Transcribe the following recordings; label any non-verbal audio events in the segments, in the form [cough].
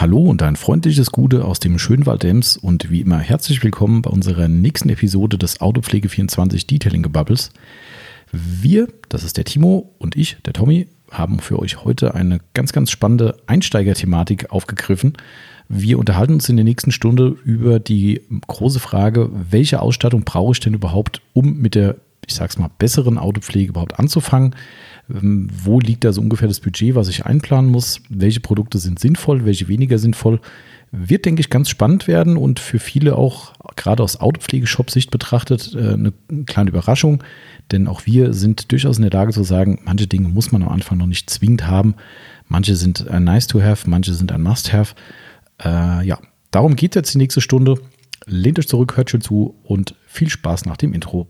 Hallo und ein freundliches Gute aus dem Schönwald Ems und wie immer herzlich willkommen bei unserer nächsten Episode des Autopflege 24 Detailing Gebubbles. Wir, das ist der Timo und ich, der Tommy, haben für euch heute eine ganz, ganz spannende Einsteigerthematik aufgegriffen. Wir unterhalten uns in der nächsten Stunde über die große Frage, welche Ausstattung brauche ich denn überhaupt, um mit der, ich sag's mal, besseren Autopflege überhaupt anzufangen? Ähm, wo liegt da so ungefähr das Budget, was ich einplanen muss? Welche Produkte sind sinnvoll, welche weniger sinnvoll? Wird, denke ich, ganz spannend werden und für viele auch gerade aus Autopflegeshop-Sicht betrachtet äh, eine kleine Überraschung, denn auch wir sind durchaus in der Lage zu sagen, manche Dinge muss man am Anfang noch nicht zwingend haben, manche sind ein nice to have, manche sind ein must have. Äh, ja, darum geht jetzt die nächste Stunde. Lehnt euch zurück, hört schon zu und viel Spaß nach dem Intro.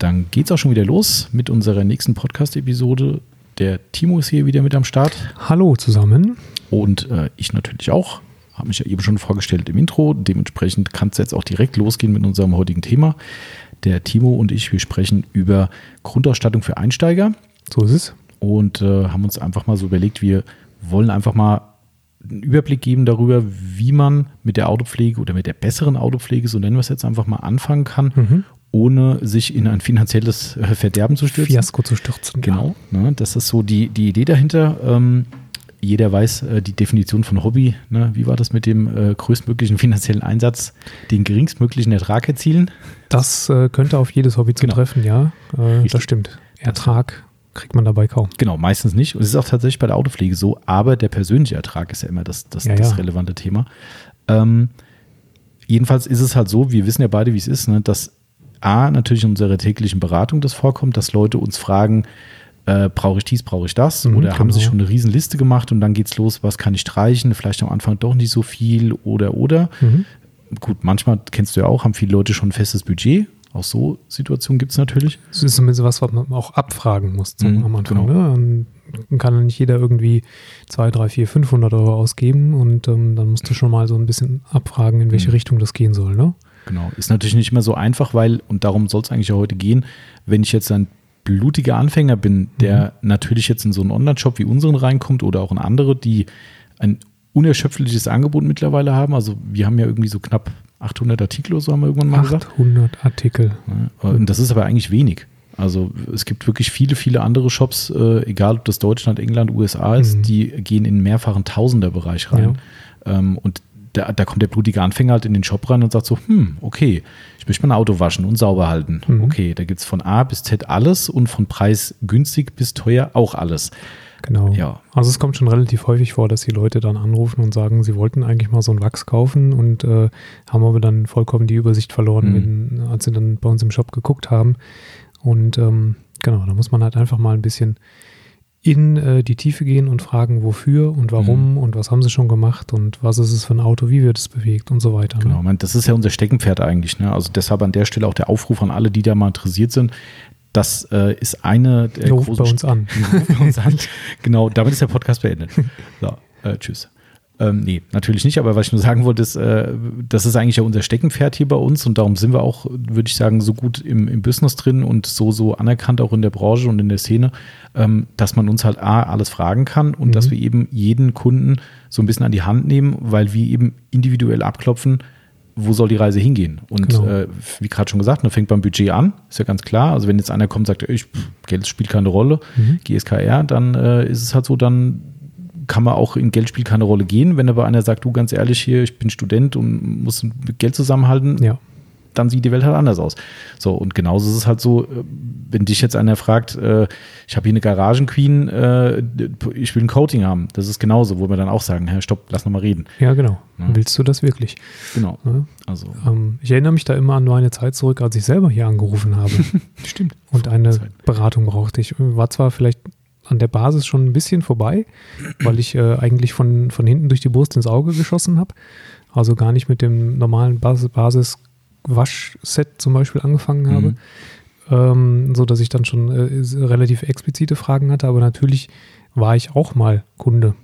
Dann geht es auch schon wieder los mit unserer nächsten Podcast-Episode. Der Timo ist hier wieder mit am Start. Hallo zusammen. Und äh, ich natürlich auch. Habe mich ja eben schon vorgestellt im Intro. Dementsprechend kann es jetzt auch direkt losgehen mit unserem heutigen Thema. Der Timo und ich, wir sprechen über Grundausstattung für Einsteiger. So ist es. Und äh, haben uns einfach mal so überlegt, wir wollen einfach mal einen Überblick geben darüber, wie man mit der Autopflege oder mit der besseren Autopflege, so nennen wir es jetzt einfach mal, anfangen kann, mhm ohne sich in ein finanzielles äh, Verderben zu stürzen. Fiasko zu stürzen. Genau. Ne, das ist so die, die Idee dahinter. Ähm, jeder weiß äh, die Definition von Hobby. Ne? Wie war das mit dem äh, größtmöglichen finanziellen Einsatz, den geringstmöglichen Ertrag erzielen? Das äh, könnte auf jedes Hobby genau. zutreffen, ja. Äh, das stimmt. Ertrag kriegt man dabei kaum. Genau, meistens nicht. Und es ist auch tatsächlich bei der Autopflege so, aber der persönliche Ertrag ist ja immer das, das, ja, das ja. relevante Thema. Ähm, jedenfalls ist es halt so, wir wissen ja beide, wie es ist, ne, dass A, natürlich in unserer täglichen Beratung das vorkommt, dass Leute uns fragen, äh, brauche ich dies, brauche ich das? Mhm, oder genau. haben sie schon eine Riesenliste gemacht und dann geht es los, was kann ich streichen? Vielleicht am Anfang doch nicht so viel oder oder. Mhm. Gut, manchmal kennst du ja auch, haben viele Leute schon ein festes Budget. Auch so Situationen gibt es natürlich. Das ist zumindest was, was man auch abfragen muss zum, mhm, am Anfang. Genau. Ne? Dann kann nicht jeder irgendwie 2, 3, 4, 500 Euro ausgeben und ähm, dann musst du schon mal so ein bisschen abfragen, in welche mhm. Richtung das gehen soll. Ne? Genau. Ist natürlich nicht immer so einfach, weil, und darum soll es eigentlich auch heute gehen, wenn ich jetzt ein blutiger Anfänger bin, der mhm. natürlich jetzt in so einen Online-Shop wie unseren reinkommt oder auch in andere, die ein unerschöpfliches Angebot mittlerweile haben. Also wir haben ja irgendwie so knapp 800 Artikel oder so haben wir irgendwann mal 800 gesagt. 800 Artikel. Ja, und das ist aber eigentlich wenig. Also es gibt wirklich viele, viele andere Shops, äh, egal ob das Deutschland, England, USA ist, mhm. die gehen in mehrfachen Tausenderbereich rein. Ja. Ähm, und da, da, kommt der blutige Anfänger halt in den Shop rein und sagt so, hm, okay, ich möchte mein Auto waschen und sauber halten. Mhm. Okay, da gibt es von A bis Z alles und von Preis günstig bis teuer auch alles. Genau. Ja. Also es kommt schon relativ häufig vor, dass die Leute dann anrufen und sagen, sie wollten eigentlich mal so ein Wachs kaufen und äh, haben aber dann vollkommen die Übersicht verloren, mhm. wenn, als sie dann bei uns im Shop geguckt haben. Und ähm, genau, da muss man halt einfach mal ein bisschen in äh, die Tiefe gehen und fragen, wofür und warum mhm. und was haben sie schon gemacht und was ist es für ein Auto, wie wird es bewegt und so weiter. Ne? Genau, man, das ist ja unser Steckenpferd eigentlich. Ne? Also deshalb an der Stelle auch der Aufruf an alle, die da mal interessiert sind. Das äh, ist eine der Ruf großen bei uns an. [laughs] bei uns an. [laughs] Genau, damit ist der Podcast beendet. So, äh, tschüss. Ähm, nee, natürlich nicht, aber was ich nur sagen wollte, ist, äh, das ist eigentlich ja unser Steckenpferd hier bei uns und darum sind wir auch, würde ich sagen, so gut im, im Business drin und so, so anerkannt auch in der Branche und in der Szene, ähm, dass man uns halt A, alles fragen kann und mhm. dass wir eben jeden Kunden so ein bisschen an die Hand nehmen, weil wir eben individuell abklopfen, wo soll die Reise hingehen? Und genau. äh, wie gerade schon gesagt, man fängt beim Budget an, ist ja ganz klar. Also wenn jetzt einer kommt und sagt, ich, Geld spielt keine Rolle, mhm. GSKR, dann äh, ist es halt so, dann kann man auch in Geld spielt keine Rolle gehen. Wenn aber einer sagt, du ganz ehrlich hier, ich bin Student und muss Geld zusammenhalten, ja. dann sieht die Welt halt anders aus. So, und genauso ist es halt so, äh, wenn dich jetzt einer fragt, äh, ich habe hier eine Garagenqueen, äh, ich will ein Coating haben. Das ist genauso, wo wir dann auch sagen, Herr, stopp, lass noch mal reden. Ja, genau. Ja. Willst du das wirklich? Genau. Ja. Also. Ähm, ich erinnere mich da immer an meine Zeit zurück, als ich selber hier angerufen habe. [laughs] Stimmt. Und eine Beratung brauchte ich. War zwar vielleicht an der Basis schon ein bisschen vorbei, weil ich äh, eigentlich von, von hinten durch die Brust ins Auge geschossen habe. Also gar nicht mit dem normalen Basis-Waschset zum Beispiel angefangen habe. Mhm. Ähm, so dass ich dann schon äh, relativ explizite Fragen hatte, aber natürlich war ich auch mal Kunde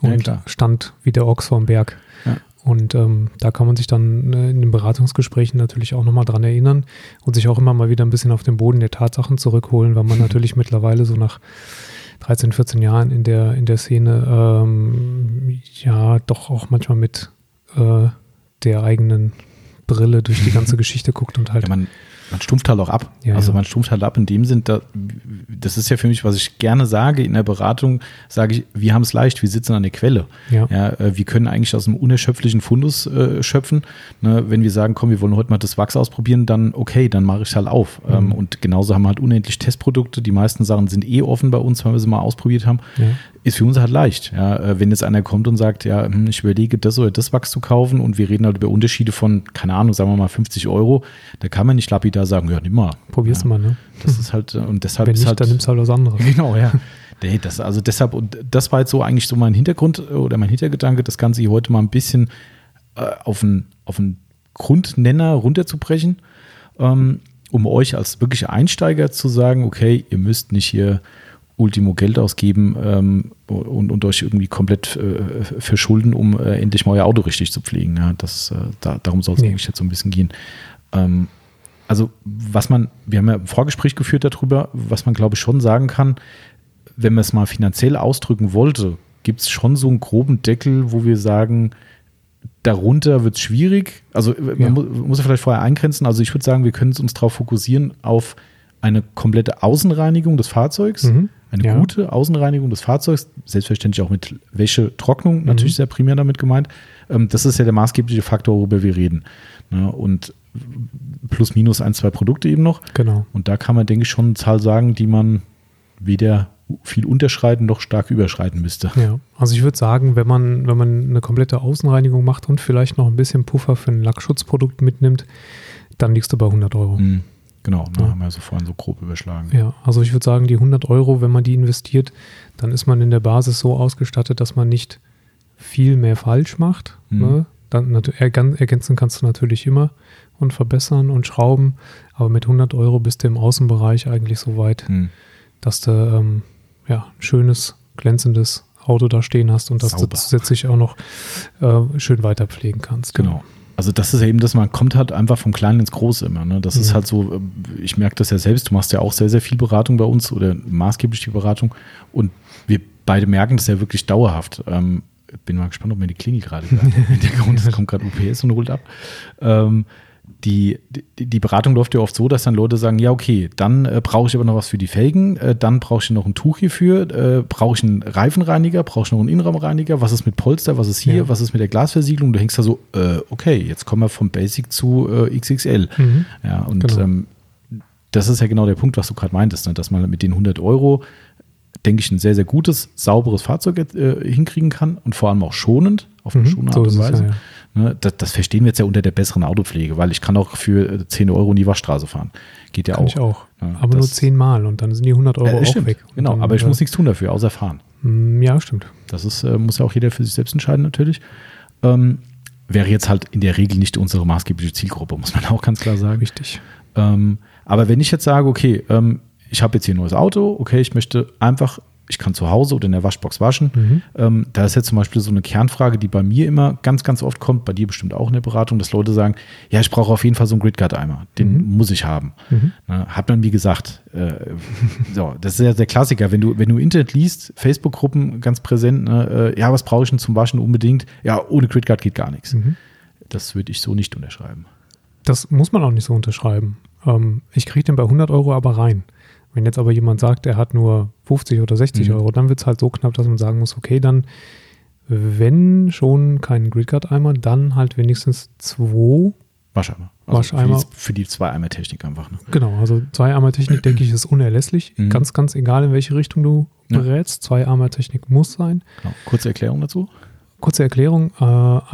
und ja, stand wie der Ochs vorm Berg. Ja. Und ähm, da kann man sich dann äh, in den Beratungsgesprächen natürlich auch nochmal dran erinnern und sich auch immer mal wieder ein bisschen auf den Boden der Tatsachen zurückholen, weil man [laughs] natürlich mittlerweile so nach 13, 14 Jahren in der, in der Szene ähm, ja doch auch manchmal mit äh, der eigenen Brille durch die ganze [laughs] Geschichte guckt und halt. Ja, man, man stumpft halt auch ab. Ja, also man stumpft halt ab in dem Sinn, da, das ist ja für mich, was ich gerne sage in der Beratung, sage ich, wir haben es leicht, wir sitzen an der Quelle. Ja. äh, wir können eigentlich aus einem unerschöpflichen Fundus äh, schöpfen. Ne, wenn wir sagen, komm, wir wollen heute mal das Wachs ausprobieren, dann okay, dann mache ich es halt auf. Mhm. Ähm, und genauso haben wir halt unendlich Testprodukte. Die meisten Sachen sind eh offen bei uns, weil wir sie mal ausprobiert haben. Ja. Ist für uns halt leicht. Ja, äh, wenn jetzt einer kommt und sagt, ja, hm, ich überlege, das oder das Wachs zu kaufen und wir reden halt über Unterschiede von, keine Ahnung, sagen wir mal 50 Euro, da kann man nicht lapidar sagen, ja, nimm mal. Probier's ja. mal, ne? Das ist halt, äh, und deshalb Wenn ist nicht, halt, dann nimmst du halt was anderes. [laughs] Genau, ja. Nee, das, also deshalb, und das war jetzt so eigentlich so mein Hintergrund äh, oder mein Hintergedanke, das Ganze hier heute mal ein bisschen äh, auf einen auf Grundnenner runterzubrechen, ähm, um euch als wirkliche Einsteiger zu sagen, okay, ihr müsst nicht hier Ultimo Geld ausgeben ähm, und, und euch irgendwie komplett äh, verschulden, um äh, endlich mal euer Auto richtig zu pflegen. Ja, das, äh, da, darum soll es nee. eigentlich jetzt so ein bisschen gehen. Ähm, also was man, wir haben ja ein Vorgespräch geführt darüber, was man glaube ich schon sagen kann, wenn man es mal finanziell ausdrücken wollte, gibt es schon so einen groben Deckel, wo wir sagen, darunter wird es schwierig. Also man ja. muss, ja vielleicht vorher eingrenzen. Also ich würde sagen, wir können uns darauf fokussieren auf eine komplette Außenreinigung des Fahrzeugs, mhm. eine ja. gute Außenreinigung des Fahrzeugs, selbstverständlich auch mit Wäsche, Trocknung, mhm. natürlich sehr primär damit gemeint. Ähm, das ist ja der maßgebliche Faktor, worüber wir reden. Ne? Und plus minus ein, zwei Produkte eben noch. Genau. Und da kann man, denke ich, schon eine Zahl sagen, die man weder viel unterschreiten noch stark überschreiten müsste. Ja, also ich würde sagen, wenn man, wenn man eine komplette Außenreinigung macht und vielleicht noch ein bisschen Puffer für ein Lackschutzprodukt mitnimmt, dann liegst du bei 100 Euro. Mhm. Genau, ne, ja. haben wir so vorhin so grob überschlagen. Ja, also ich würde sagen, die 100 Euro, wenn man die investiert, dann ist man in der Basis so ausgestattet, dass man nicht viel mehr falsch macht. Mhm. Ne? Dann ergänzen kannst du natürlich immer und verbessern und schrauben, aber mit 100 Euro bist du im Außenbereich eigentlich so weit, mhm. dass du ähm, ja, ein schönes, glänzendes Auto da stehen hast und dass Sauber. du zusätzlich auch noch äh, schön weiter pflegen kannst. Genau. Also das ist ja eben das, man kommt halt einfach vom Kleinen ins Große immer. Ne? Das mhm. ist halt so, äh, ich merke das ja selbst, du machst ja auch sehr, sehr viel Beratung bei uns oder maßgeblich die Beratung und wir beide merken das ja wirklich dauerhaft. Ähm, bin mal gespannt, ob mir die Klingel gerade [laughs] im Hintergrund, es kommt gerade UPS und holt ab. Ähm, die, die, die, Beratung läuft ja oft so, dass dann Leute sagen, ja, okay, dann äh, brauche ich aber noch was für die Felgen, äh, dann brauche ich noch ein Tuch hierfür, äh, brauche ich einen Reifenreiniger, brauche ich noch einen Innenraumreiniger, was ist mit Polster, was ist hier, ja. was ist mit der Glasversiegelung? Du hängst da so, äh, okay, jetzt kommen wir vom Basic zu äh, XXL. Mhm. Ja, und genau. ähm, das ist ja genau der Punkt, was du gerade meintest, ne? dass man mit den 100 Euro denke ich, ein sehr, sehr gutes, sauberes Fahrzeug äh, hinkriegen kann und vor allem auch schonend, auf eine mhm, schonende Art und Weise. Ja, ja. Ne, das, das, verstehen wir jetzt ja unter der besseren Autopflege, weil ich kann auch für 10 äh, Euro in die Waschstraße fahren. Geht ja kann auch. Ich auch. Ja, aber nur 10 Mal und dann sind die 100 Euro äh, auch weg. Genau, dann, aber ich äh, muss nichts tun dafür, außer fahren. Mm, ja, stimmt. Das ist, äh, muss ja auch jeder für sich selbst entscheiden natürlich. Ähm, wäre jetzt halt in der Regel nicht unsere maßgebliche Zielgruppe, muss man [laughs] auch ganz klar sagen. Richtig. Ähm, aber wenn ich jetzt sage, okay, ähm, ich habe jetzt hier ein neues Auto, okay, ich möchte einfach ich kann zu Hause oder in der Waschbox waschen. Mhm. Ähm, da ist jetzt zum Beispiel so eine Kernfrage, die bei mir immer ganz, ganz oft kommt, bei dir bestimmt auch in der Beratung, dass Leute sagen, ja, ich brauche auf jeden Fall so einen Gridguard-Eimer, den mhm. muss ich haben. Mhm. Na, hat man wie gesagt, äh, so, das ist ja der Klassiker, wenn du, wenn du Internet liest, Facebook-Gruppen ganz präsent, ne, äh, ja, was brauche ich denn zum Waschen unbedingt? Ja, ohne Gridguard geht gar nichts. Mhm. Das würde ich so nicht unterschreiben. Das muss man auch nicht so unterschreiben. Ähm, ich kriege den bei 100 Euro aber rein. Wenn jetzt aber jemand sagt, er hat nur 50 oder 60 mhm. Euro, dann wird es halt so knapp, dass man sagen muss, okay, dann, wenn schon keinen Gridguard-Eimer, dann halt wenigstens zwei Wascheimer. Also Wascheimer. Für die, für die Zwei-Eimer-Technik einfach. Ne? Genau, also Zwei-Eimer-Technik, denke ich, ist unerlässlich. Mhm. Ganz, ganz egal, in welche Richtung du ja. berätst. Zwei-Eimer-Technik muss sein. Genau. Kurze Erklärung dazu. Kurze Erklärung: äh,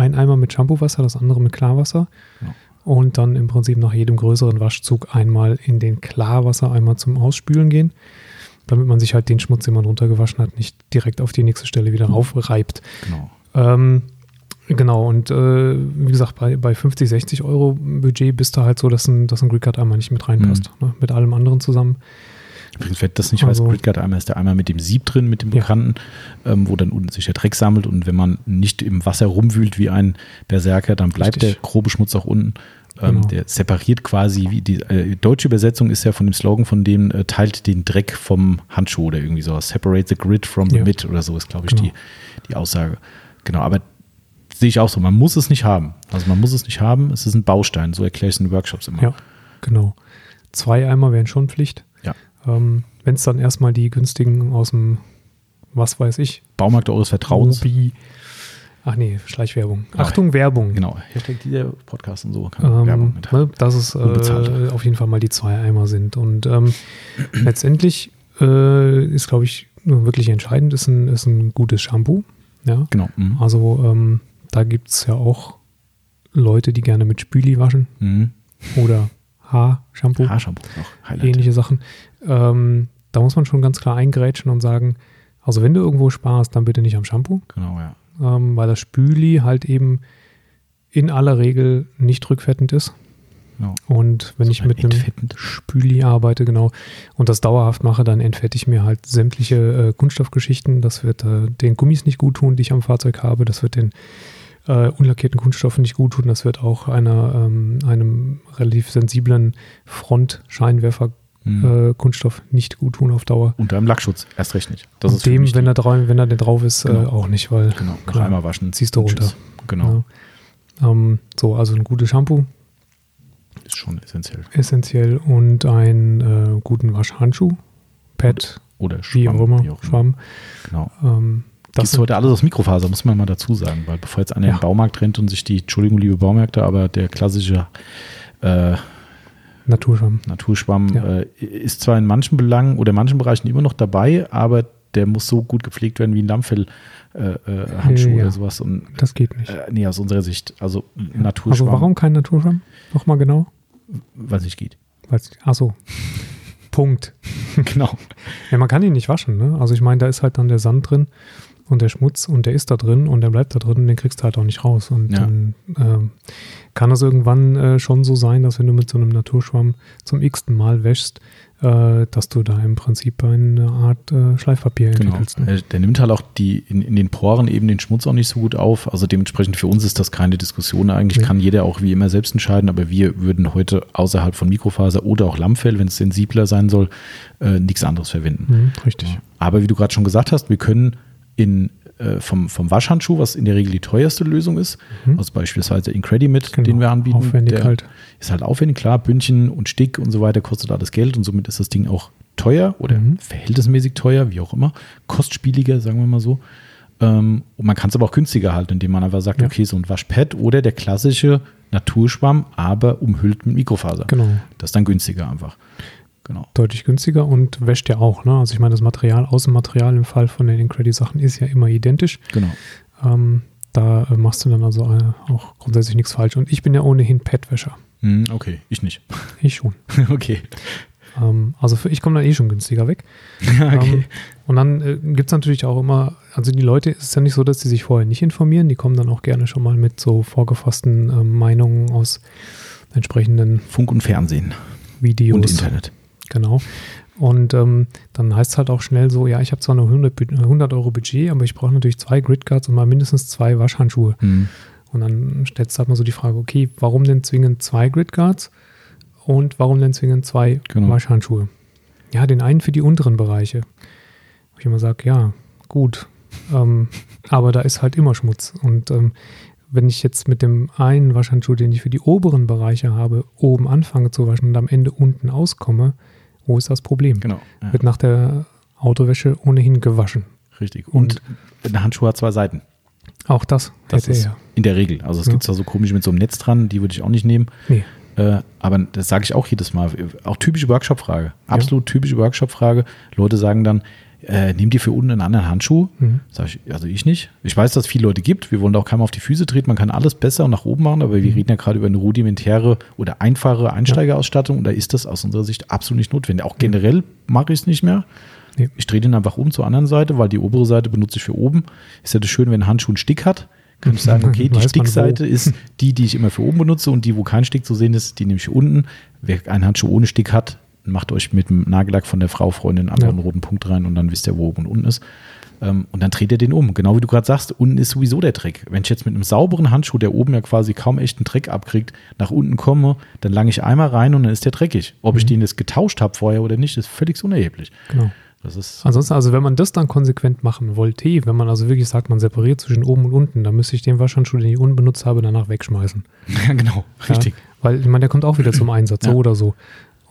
ein Eimer mit Shampoo-Wasser, das andere mit Klarwasser. Genau und dann im Prinzip nach jedem größeren Waschzug einmal in den Klarwassereimer zum Ausspülen gehen, damit man sich halt den Schmutz, den man runtergewaschen hat, nicht direkt auf die nächste Stelle wieder mhm. raufreibt. Genau. Ähm, genau, und äh, wie gesagt, bei, bei 50, 60 Euro Budget bist du halt so, dass ein, dass ein Gridcard einmal nicht mit reinpasst, mhm. ne, mit allem anderen zusammen. Übrigens, wer das nicht Also- weiß, Gridguard Eimer ist der Eimer mit dem Sieb drin, mit dem Ja. bekannten, ähm, wo dann unten sich der Dreck sammelt und wenn man nicht im Wasser rumwühlt wie ein Berserker, dann bleibt Richtig. der grobe Schmutz auch unten. Ähm, Genau. Der separiert quasi, wie die äh, deutsche Übersetzung ist ja von dem Slogan von dem, äh, teilt den Dreck vom Handschuh oder irgendwie sowas. Separate the grid from the Ja. mid oder so ist, glaube ich, Genau. die, die Aussage. Genau, aber sehe ich auch so. Man muss es nicht haben. Also man muss es nicht haben. Es ist ein Baustein. So erkläre ich es in Workshops immer. Ja, genau. Zwei Eimer wären schon Pflicht. Ähm, Wenn es dann erstmal die günstigen aus dem, was weiß ich, Baumarkt eures Vertrauens. Mobi. Ach nee, Schleichwerbung. Genau. Achtung, Werbung. Genau. Hashtag dieser Podcast und so. Werbung Ähm, mit. ne, dass es äh, auf jeden Fall mal die zwei Eimer sind. Und ähm, [clears throat] letztendlich äh, ist, glaube ich, wirklich entscheidend, ist ein, ist ein gutes Shampoo. Ja. Genau. Mhm. Also ähm, da gibt es ja auch Leute, die gerne mit Spüli waschen Mhm. oder Haarshampoo, Haarshampoo noch. Highlight. ähnliche Sachen. Ähm, da muss man schon ganz klar eingrätschen und sagen, also wenn du irgendwo sparst, dann bitte nicht am Shampoo, Genau, ja. ähm, weil das Spüli halt eben in aller Regel nicht rückfettend ist. Genau. Und wenn ich Sogar mit einem. Spüli arbeite, genau, und das dauerhaft mache, dann entfette ich mir halt sämtliche äh, Kunststoffgeschichten. Das wird äh, den Gummis nicht gut tun, die ich am Fahrzeug habe. Das wird den äh, unlackierten Kunststoffen nicht gut tun. Das wird auch einer, ähm, einem relativ sensiblen Frontscheinwerfer Mhm. äh, Kunststoff nicht gut tun auf Dauer. Unter einem Lackschutz. Erst recht nicht. Das und dem, wenn er, drauf, wenn er denn drauf ist, äh, Genau. auch nicht, weil Genau. Nach klar, einmal waschen. ziehst du runter. tschüss. Genau. Ja. Ähm, so, also ein gutes Shampoo, Ist schon essentiell. essentiell und einen äh, guten Waschhandschuh, Pad, Oder wie auch immer, wie auch immer. Schwamm. Genau. Ähm, Das das ist heute alles aus Mikrofaser, muss man mal dazu sagen, weil bevor jetzt einer Ja. in den Baumarkt rennt und sich die, Entschuldigung, liebe Baumärkte, aber der klassische äh, Naturschwamm. Naturschwamm Ja. äh, ist zwar in manchen Belangen oder in manchen Bereichen immer noch dabei, aber der muss so gut gepflegt werden wie ein Lammfell äh, äh, Ja. oder sowas. Und Das geht nicht. äh, nee, aus unserer Sicht. Also Ja. Naturschwamm, Also warum kein Naturschwamm? Nochmal genau? weil es nicht geht. Weil's, ach so. [laughs] Punkt. genau. Ja, man kann ihn nicht waschen. Ne? Also ich meine, da ist halt dann der Sand drin und der Schmutz und der ist da drin und der bleibt da drin und den kriegst du halt auch nicht raus. Und Ja. dann ähm, kann es irgendwann äh, schon so sein, dass wenn du mit so einem Naturschwamm zum x-ten Mal wäschst, äh, dass du da im Prinzip eine Art äh, Schleifpapier Genau. entwickelst. Ne? Äh, Der nimmt halt auch die in, in den Poren eben den Schmutz auch nicht so gut auf. Also dementsprechend für uns ist das keine Diskussion. Eigentlich Nee. kann jeder auch wie immer selbst entscheiden, aber wir würden heute außerhalb von Mikrofaser oder auch Lammfell, wenn es sensibler sein soll, äh, nichts anderes verwenden. Mhm, richtig. Aber wie du gerade schon gesagt hast, wir können in, äh, vom, vom Waschhandschuh, was in der Regel die teuerste Lösung ist, Mhm. also beispielsweise Incredimit, Genau. den wir anbieten, Aufwendig der halt. ist halt aufwendig, klar, Bündchen und Stick und so weiter kostet alles Geld und somit ist das Ding auch teuer oder Mhm. verhältnismäßig teuer, wie auch immer, kostspieliger, sagen wir mal so. Ähm, und man kann es aber auch günstiger halten, indem man einfach sagt, Ja. okay, so ein Waschpad oder der klassische Naturschwamm, aber umhüllt mit Mikrofaser. Genau. Das ist dann günstiger einfach. Genau. Deutlich günstiger und wäscht ja auch. Ne? Also ich meine, das Material, Außenmaterial im Fall von den Incredi-Sachen ist ja immer identisch. Genau. Ähm, da äh, machst du dann also äh, auch grundsätzlich nichts falsch. Und ich bin ja ohnehin Padwäscher. Hm, okay, ich nicht. [laughs] Ich schon. okay. Ähm, also für, ich komme dann eh schon günstiger weg. [laughs] okay. Ähm, und dann äh, gibt es natürlich auch immer, also die Leute, es ist ja nicht so, dass sie sich vorher nicht informieren. Die kommen dann auch gerne schon mal mit so vorgefassten ähm, Meinungen aus entsprechenden Funk und Fernsehen Videos. und Internet. Genau. Und ähm, dann heißt es halt auch schnell so, ja, ich habe zwar nur 100, Bu- 100 Euro Budget, aber ich brauche natürlich zwei Gridcards und mal mindestens zwei Waschhandschuhe. Hm. Und dann stellt halt mal so die Frage, okay, warum denn zwingend zwei Gridcards und warum denn zwingend zwei Genau. Waschhandschuhe? Ja, den einen für die unteren Bereiche. Wo ich immer sage, ja, gut, ähm, [laughs] aber da ist halt immer Schmutz. Und ähm, wenn ich jetzt mit dem einen Waschhandschuh, den ich für die oberen Bereiche habe, oben anfange zu waschen und am Ende unten auskomme, wo ist das Problem? Genau. Ja, Wird nach der Autowäsche ohnehin gewaschen. richtig. Und, ein Handschuh hat zwei Seiten. Auch das, Das ist er. in der Regel. Also es Ja. gibt zwar so komisch mit so einem Netz dran, die würde ich auch nicht nehmen. Nee. Äh, aber das sage ich auch jedes Mal. Auch typische Workshop-Frage. Absolut typische Workshop-Frage. Leute sagen dann, äh, nimm dir für unten einen anderen Handschuh. Mhm. Sag ich, also ich nicht. Ich weiß, dass es viele Leute gibt. Wir wollen da auch keinem auf die Füße treten. Man kann alles besser und nach oben machen, aber wir Mhm. reden ja gerade über eine rudimentäre oder einfache Einsteigerausstattung und da ist das aus unserer Sicht absolut nicht notwendig. Auch generell mache ich es nicht mehr. Nee. Ich drehe den einfach um zur anderen Seite, weil die obere Seite benutze ich für oben. Ist ja das schön, wenn ein Handschuh einen Stick hat. Kann ich sagen, [laughs] okay, die Stickseite ist die, die ich immer für oben benutze und die, wo kein Stick zu sehen ist, die nehme ich unten. Wer einen Handschuh ohne Stick hat, macht euch mit dem Nagellack von der Frau, Freundin einfach Ja. einen roten Punkt rein und dann wisst ihr, wo oben und unten ist. Ähm, und dann dreht ihr den um. Genau wie du gerade sagst, unten ist sowieso der Dreck. Wenn ich jetzt mit einem sauberen Handschuh, der oben ja quasi kaum echten Dreck abkriegt, nach unten komme, dann lange ich einmal rein und dann ist der dreckig. Ob ich den jetzt getauscht habe vorher oder nicht, ist völlig unerheblich. Genau. Das ist Ansonsten, also wenn man das dann konsequent machen wollte, wenn man also wirklich sagt, man separiert zwischen oben und unten, dann müsste ich den Waschhandschuh, den ich unten benutzt habe, danach wegschmeißen. [laughs] ja, genau, richtig. Ja, weil ich meine, der kommt auch wieder zum Einsatz, Ja. so oder so.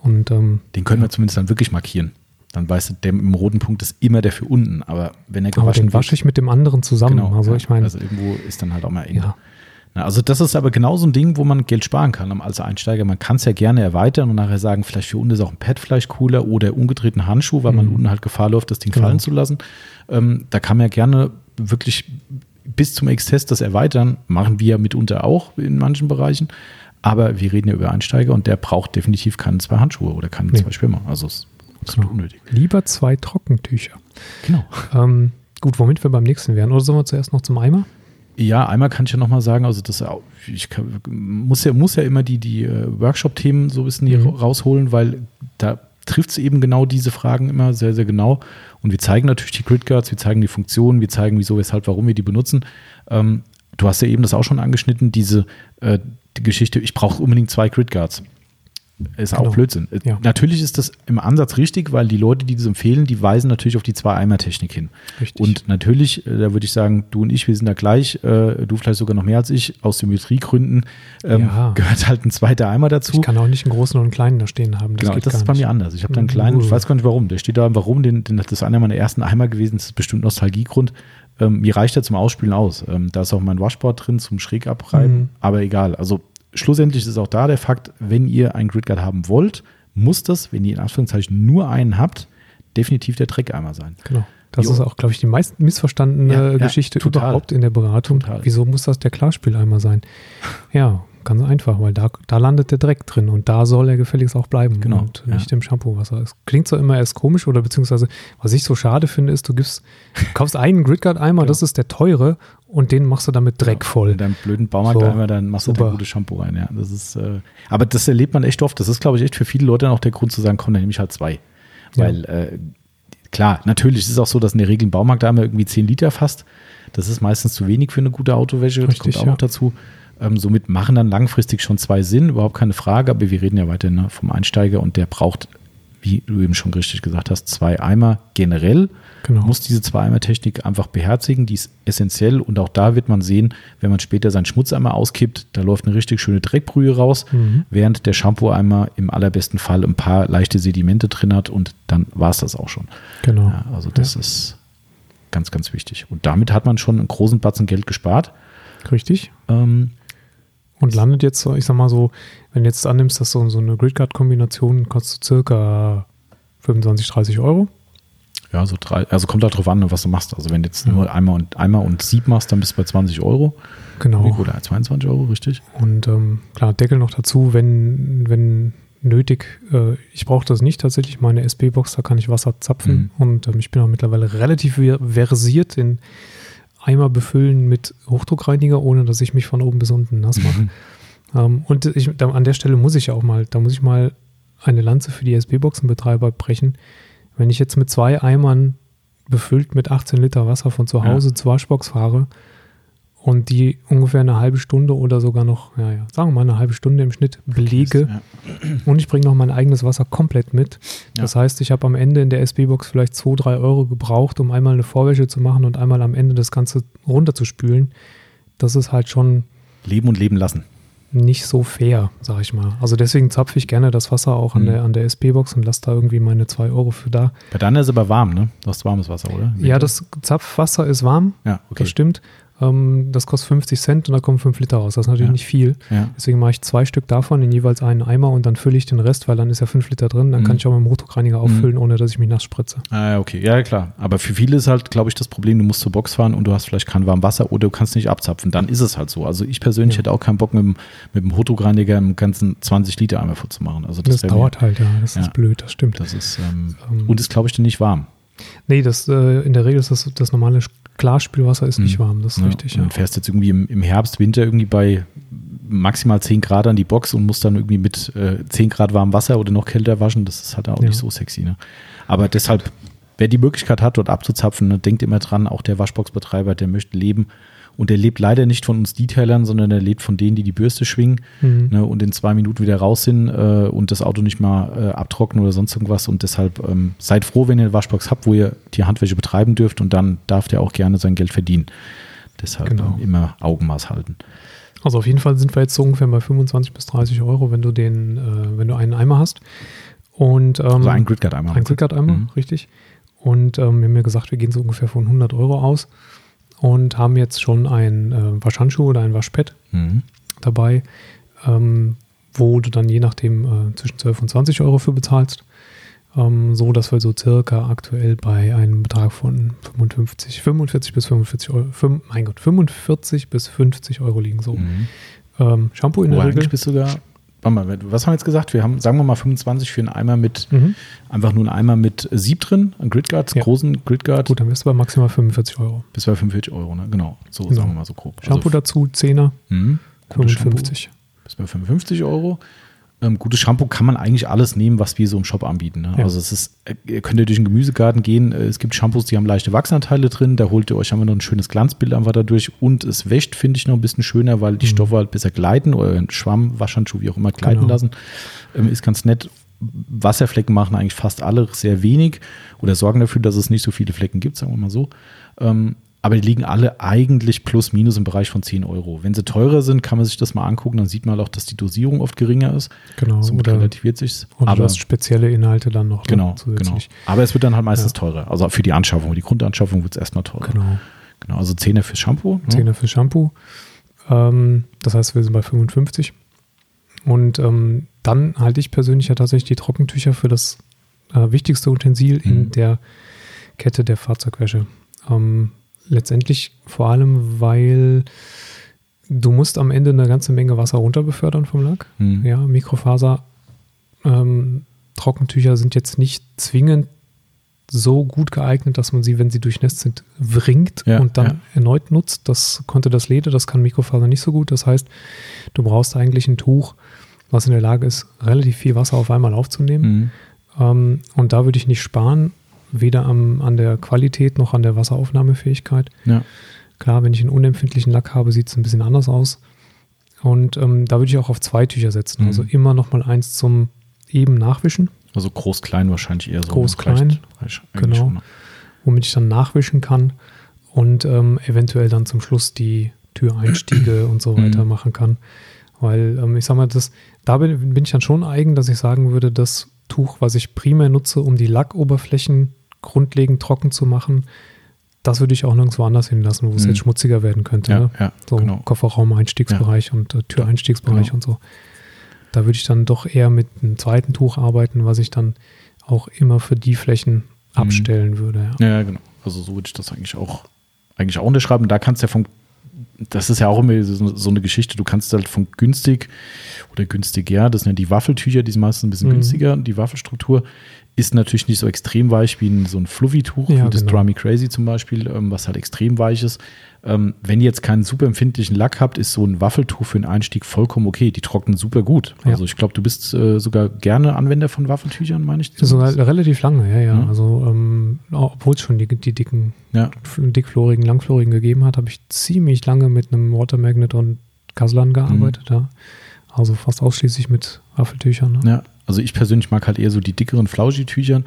Und ähm, Den können wir zumindest dann wirklich markieren. Dann weißt du, der im roten Punkt ist immer der für unten. Aber wenn er aber gewaschen den wasche ich mit dem anderen zusammen. Genau, also ich meine, also irgendwo ist dann halt auch mal eng. ja, Na, also das ist aber genau so ein Ding, wo man Geld sparen kann als Einsteiger. Man kann es ja gerne erweitern und nachher sagen, vielleicht für unten ist auch ein Pad vielleicht cooler oder umgedrehten Handschuh, weil man Mhm. unten halt Gefahr läuft, das Ding Genau. fallen zu lassen. Ähm, da kann man ja gerne wirklich bis zum Exzess das erweitern. Machen wir ja mitunter auch in manchen Bereichen. Aber wir reden ja über Einsteiger und der braucht definitiv keine zwei Handschuhe oder keine Nee. zwei Schwimmer. Also es ist absolut Genau. unnötig. lieber zwei Trockentücher. Genau. Ähm, gut, womit wir beim nächsten wären. Oder sollen wir zuerst noch zum Eimer? Ja, einmal kann ich ja nochmal sagen, also das ich kann, muss ja muss ja immer die die äh, Workshop-Themen so ein bisschen hier Mhm. rausholen, weil da trifft es eben genau diese Fragen immer sehr sehr genau und wir zeigen natürlich die Grid Guards, wir zeigen die Funktionen, wir zeigen wieso, weshalb, warum wir die benutzen. Ähm, du hast ja eben das auch schon angeschnitten, diese äh, die Geschichte, ich brauche unbedingt zwei Grid Guards. Ist Genau. auch Blödsinn. Äh, Ja. Natürlich ist das im Ansatz richtig, weil die Leute, die das empfehlen, die weisen natürlich auf die Zwei-Eimer-Technik hin. Richtig. Und natürlich, äh, da würde ich sagen, du und ich, wir sind da gleich, äh, du vielleicht sogar noch mehr als ich, aus Symmetriegründen ähm, Ja. gehört halt ein zweiter Eimer dazu. Ich kann auch nicht einen großen und einen kleinen da stehen haben. Das genau, das ist bei mir anders. Ich habe da einen kleinen, ich weiß gar nicht warum, der steht da, warum, den, den, das ist einer meiner ersten Eimer gewesen, das ist bestimmt Nostalgiegrund. Ähm, mir reicht er zum Ausspülen aus. Ähm, da ist auch mein Washboard drin zum schräg abreiben, Mhm. aber egal. Also schlussendlich ist auch da der Fakt, wenn ihr einen Gridguard haben wollt, muss das, wenn ihr in Anführungszeichen nur einen habt, definitiv der Dreckeimer sein. Genau. Das Jo. ist auch, glaube ich, die meist missverstandene Ja, ja, Geschichte total. überhaupt in der Beratung. Total. Wieso muss das der Klarspieleimer sein? Ja, ganz einfach, weil da, da landet der Dreck drin und da soll er gefälligst auch bleiben Genau, und ja. nicht im Shampoo-Wasser. Es klingt zwar immer erst komisch oder beziehungsweise, was ich so schade finde, ist, du gibst, [laughs] kaufst einen Gridguard-Eimer, Genau. das ist der teure und den machst du damit Dreck voll. In deinem blöden Baumarkteimer, dann machst du da gutes Shampoo rein. Ja, das ist, äh, aber das erlebt man echt oft. Das ist, glaube ich, echt für viele Leute auch der Grund zu sagen, komm, dann nehme ich halt zwei. Ja. Weil, äh, klar, natürlich ist es auch so, dass in der Regel ein Baumarkteimer irgendwie 10 Liter fasst. Das ist meistens zu wenig für eine gute Autowäsche. Das Richtig, kommt auch ja. noch dazu. Ähm, somit machen dann langfristig schon zwei Sinn, überhaupt keine Frage. Aber wir reden ja weiterhin ne, vom Einsteiger und der braucht, wie du eben schon richtig gesagt hast, zwei Eimer generell Genau. muss diese Zwei-Eimer-Technik einfach beherzigen, die ist essentiell und auch da wird man sehen, wenn man später seinen Schmutzeimer auskippt, da läuft eine richtig schöne Dreckbrühe raus, Mhm. während der Shampoo-Eimer im allerbesten Fall ein paar leichte Sedimente drin hat und dann war es das auch schon. Genau. Ja, also das ist ganz, ganz wichtig. Und damit hat man schon einen großen Batzen Geld gespart. Richtig. Ähm, Und landet jetzt so, ich sag mal so, wenn du jetzt annimmst, dass so, so eine Gridguard-Kombination kostet circa 25, 30 Euro. ja, so drei, also kommt halt drauf an, was du machst. Also wenn du jetzt Ja. nur einmal und einmal und Sieb machst, dann bist du bei 20 Euro. Genau. Oder 22 Euro, richtig? Und ähm, klar, Deckel noch dazu, wenn, wenn nötig. Äh, ich brauche das nicht tatsächlich. Meine SB-Box, da kann ich Wasser zapfen. Und ähm, ich bin auch mittlerweile relativ ver- versiert in Eimer befüllen mit Hochdruckreiniger, ohne dass ich mich von oben bis unten nass mache. Ähm, und ich, da, an der Stelle muss ich ja auch mal, da muss ich mal eine Lanze für die SB-Boxenbetreiber brechen. Wenn ich jetzt mit zwei Eimern befüllt mit 18 Liter Wasser von zu Ja. Hause zur Waschbox fahre und die ungefähr eine halbe Stunde oder sogar noch, ja, ja, sagen wir mal eine halbe Stunde im Schnitt belege Ja. und ich bringe noch mein eigenes Wasser komplett mit. Das heißt, ich habe am Ende in der SB-Box vielleicht 2, 3 Euro gebraucht, um einmal eine Vorwäsche zu machen und einmal am Ende das Ganze runterzuspülen. Das ist halt schon Leben und leben lassen. nicht so fair, sag ich mal. Also deswegen zapfe ich gerne das Wasser auch an Mhm. der, an der SB-Box und lasse da irgendwie meine 2 Euro für da. Bei deiner ist aber warm, ne? Du hast warmes Wasser, oder? Ja, das Zapfwasser ist warm, Ja, okay. das stimmt. Ähm, das kostet 50 Cent und da kommen 5 Liter raus. Das ist natürlich Ja. nicht viel. Ja. Deswegen mache ich zwei Stück davon in jeweils einen Eimer und dann fülle ich den Rest, weil dann ist ja 5 Liter drin. Dann Mhm. kann ich auch mit dem Hochdruckreiniger auffüllen, ohne dass ich mich nass spritze. Ah, okay. Ja, klar. Aber für viele ist halt, glaube ich, das Problem, du musst zur Box fahren und du hast vielleicht kein warmes Wasser oder du kannst nicht abzapfen. Dann ist es halt so. Also ich persönlich Ja. hätte auch keinen Bock, mit dem, mit dem Hochdruckreiniger einen ganzen 20 Liter Eimer voll zu machen. Also das, Das, dauert halt, ja. Das ist blöd, das stimmt. Mir, das ist, ähm, Ähm, und ist, glaube ich, dann nicht warm. Nee, das, äh, in der Regel ist das, das normale Klarspülwasser ist nicht Mhm. warm, das ist Ja, richtig. und Ja. dann fährst jetzt irgendwie im, im Herbst, Winter irgendwie bei maximal 10 Grad an die Box und musst dann irgendwie mit äh, 10 Grad warmem Wasser oder noch kälter waschen. Das ist halt auch Ja. nicht so sexy. Ne? Aber deshalb, wer die Möglichkeit hat, dort abzuzapfen, ne, denkt immer dran, auch der Waschboxbetreiber, der möchte leben. Und der lebt leider nicht von uns Detailern, sondern der lebt von denen, die die Bürste schwingen Mhm. ne, und in zwei Minuten wieder raus sind äh, und das Auto nicht mal äh, abtrocknen oder sonst irgendwas. Und deshalb ähm, seid froh, wenn ihr eine Waschbox habt, wo ihr die Handwäsche betreiben dürft und dann darf der auch gerne sein Geld verdienen. Deshalb Genau. immer Augenmaß halten. Also auf jeden Fall sind wir jetzt so ungefähr bei 25 bis 30 Euro, wenn du den, äh, wenn du einen Eimer hast. Und ähm, Also ein Gridguard einmal. Ein Quickguard-Eimer, Mhm. richtig. Und ähm, wir haben ja gesagt, wir gehen so ungefähr von 100 Euro aus und haben jetzt schon ein äh, Waschhandschuh oder ein Waschpad Mhm. dabei, ähm, wo du dann je nachdem äh, zwischen 12 und 20 Euro für bezahlst. Ähm, so, dass wir so circa aktuell bei einem Betrag von 55, 45 bis 45 Euro, fünf, mein Gott, 45 bis 50 Euro liegen so. Mhm. Ähm, Shampoo in der Regel. eigentlich bist du sogar. Warte mal, was haben wir jetzt gesagt? Wir haben, sagen wir mal, 25 für einen Eimer mit, Mhm. einfach nur einen Eimer mit Sieb drin, einen Gridguard, Ja. großen Gridguard, Gut, dann bist du bei maximal 45 Euro. bis bei 45 Euro, ne? Genau, so Genau. sagen wir mal so grob. Shampoo dazu, 10er, Mhm. Gutes Shampoo 55. bis bei 55 Euro. Ähm, gutes Shampoo kann man eigentlich alles nehmen, was wir so im Shop anbieten. Ne? Ja. Also es ist, äh, ihr könnt ja durch den Gemüsegarten gehen. äh, Es gibt Shampoos, die haben leichte Wachsanteile drin. Da holt ihr euch einfach noch ein schönes Glanzbild einfach dadurch. Und es wäscht, finde ich, noch ein bisschen schöner, weil die Mhm. Stoffe halt besser gleiten oder ein Schwamm, Waschhandschuh, wie auch immer, gleiten Genau. lassen. Ähm, ist ganz nett. Wasserflecken machen eigentlich fast alle sehr wenig oder sorgen dafür, dass es nicht so viele Flecken gibt, sagen wir mal so. Ähm, aber die liegen alle eigentlich plus minus im Bereich von 10 Euro. Wenn sie teurer sind, kann man sich das mal angucken, dann sieht man auch, dass die Dosierung oft geringer ist. Genau. Somit oder relativiert sich Aber du hast spezielle Inhalte dann noch. genau, genau. zusätzlich. Aber es wird dann halt meistens Ja. teurer. Also für die Anschaffung, die Grundanschaffung wird es erstmal teurer. Genau. Genau, also 10er fürs Shampoo. ne? Zehner für Shampoo. Ähm, das heißt, wir sind bei 55. Und ähm, dann halte ich persönlich ja tatsächlich die Trockentücher für das äh, wichtigste Utensil in Mhm. der Kette der Fahrzeugwäsche. Ähm, letztendlich vor allem, weil du musst am Ende eine ganze Menge Wasser runter befördern vom Lack. Mhm. Ja, Mikrofaser ähm, Trockentücher sind jetzt nicht zwingend so gut geeignet, dass man sie, wenn sie durchnässt sind, wringt Ja, und dann ja. erneut nutzt. Das konnte das Leder, das kann Mikrofaser nicht so gut. Das heißt, du brauchst eigentlich ein Tuch, was in der Lage ist, relativ viel Wasser auf einmal aufzunehmen. Mhm. Ähm, und da würde ich nicht sparen, weder am, an der Qualität noch an der Wasseraufnahmefähigkeit. Ja. Klar, wenn ich einen unempfindlichen Lack habe, sieht es ein bisschen anders aus. Und ähm, da würde ich auch auf zwei Tücher setzen. Mhm. Also immer noch mal eins zum eben Nachwischen, Also groß, klein wahrscheinlich eher so. Groß, ne? Reicht- klein. reicht eigentlich Genau. schon, ne? womit ich dann nachwischen kann und ähm, eventuell dann zum Schluss die Türeinstiege [clears throat] und so weiter Mhm. machen kann. Weil ähm, ich sag mal, das, da bin, bin ich dann schon eigen, dass ich sagen würde, das Tuch, was ich primär nutze, um die Lackoberflächen grundlegend trocken zu machen, das würde ich auch nirgendwo anders hinlassen, wo es Mhm. jetzt schmutziger werden könnte. Ja, ne? ja, So genau. Kofferraum-Einstiegsbereich und äh, Türeinstiegsbereich Genau. und so. Da würde ich dann doch eher mit einem zweiten Tuch arbeiten, was ich dann auch immer für die Flächen abstellen würde. Ja. Ja, genau. Also so würde ich das eigentlich auch, eigentlich auch unterschreiben. Da kannst du ja von, das ist ja auch immer so, so eine Geschichte, du kannst halt von günstig oder günstiger, das sind ja die Waffeltücher, die sind meistens ein bisschen Mhm. günstiger. Die Waffelstruktur ist natürlich nicht so extrem weich wie ein, so ein Fluffy-Tuch, Ja, wie das genau. Dry Me Crazy zum Beispiel, ähm, was halt extrem weich ist. Ähm, wenn ihr jetzt keinen super empfindlichen Lack habt, ist so ein Waffeltuch für den Einstieg vollkommen okay. Die trocknen super gut. Ja. Also ich glaube, du bist äh, sogar gerne Anwender von Waffeltüchern, meine ich. Sogar relativ lange, ja, ja. Mhm. Also, ähm, obwohl es schon die, die dicken, ja. dickflorigen, langflorigen gegeben hat, habe ich ziemlich lange mit einem Water Magnet und Kaslan gearbeitet, ja. Also fast ausschließlich mit Waffeltüchern. Ne? Ja, also ich persönlich mag halt eher so die dickeren Flauschi-Tüchern.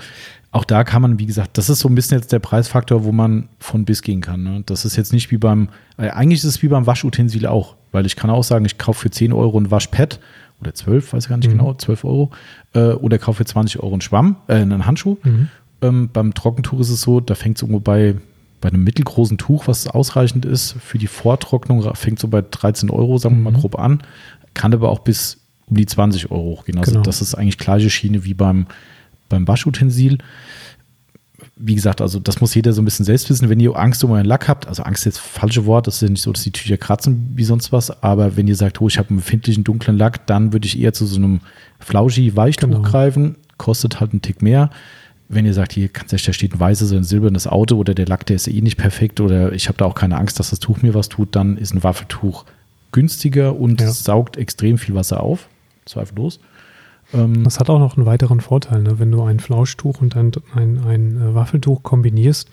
Auch da kann man, wie gesagt, das ist so ein bisschen jetzt der Preisfaktor, wo man von bis gehen kann. Ne? Das ist jetzt nicht wie beim, äh, eigentlich ist es wie beim Waschutensil auch, weil ich kann auch sagen, ich kaufe für 10 Euro ein Waschpad oder 12, weiß ich gar nicht Mhm. genau, 12 Euro, äh, oder kaufe für 20 Euro einen Schwamm, äh, einen Handschuh. Mhm. Ähm, beim Trockentuch ist es so, da fängt es irgendwo bei, bei einem mittelgroßen Tuch, was ausreichend ist, für die Vortrocknung fängt so bei 13 Euro, sagen wir Mhm. mal grob an, kann aber auch bis um die 20 Euro hochgehen. Also Genau. das ist eigentlich gleiche Schiene wie beim, beim Waschutensil. Wie gesagt, also das muss jeder so ein bisschen selbst wissen. Wenn ihr Angst um euren Lack habt, also Angst ist jetzt falsche Wort, das ist ja nicht so, dass die Tücher kratzen wie sonst was, aber wenn ihr sagt, oh, ich habe einen empfindlichen dunklen Lack, dann würde ich eher zu so einem Flauschi-Weichtuch Genau. greifen, kostet halt einen Tick mehr. Wenn ihr sagt, hier kannst du, da steht ein weißes oder ein silbernes Auto oder der Lack, der ist eh nicht perfekt oder ich habe da auch keine Angst, dass das Tuch mir was tut, dann ist ein Waffeltuch günstiger und Ja. saugt extrem viel Wasser auf. Zweifellos. Ähm, Das hat auch noch einen weiteren Vorteil, ne? wenn du ein Flauschtuch und ein, ein, ein äh, Waffeltuch kombinierst,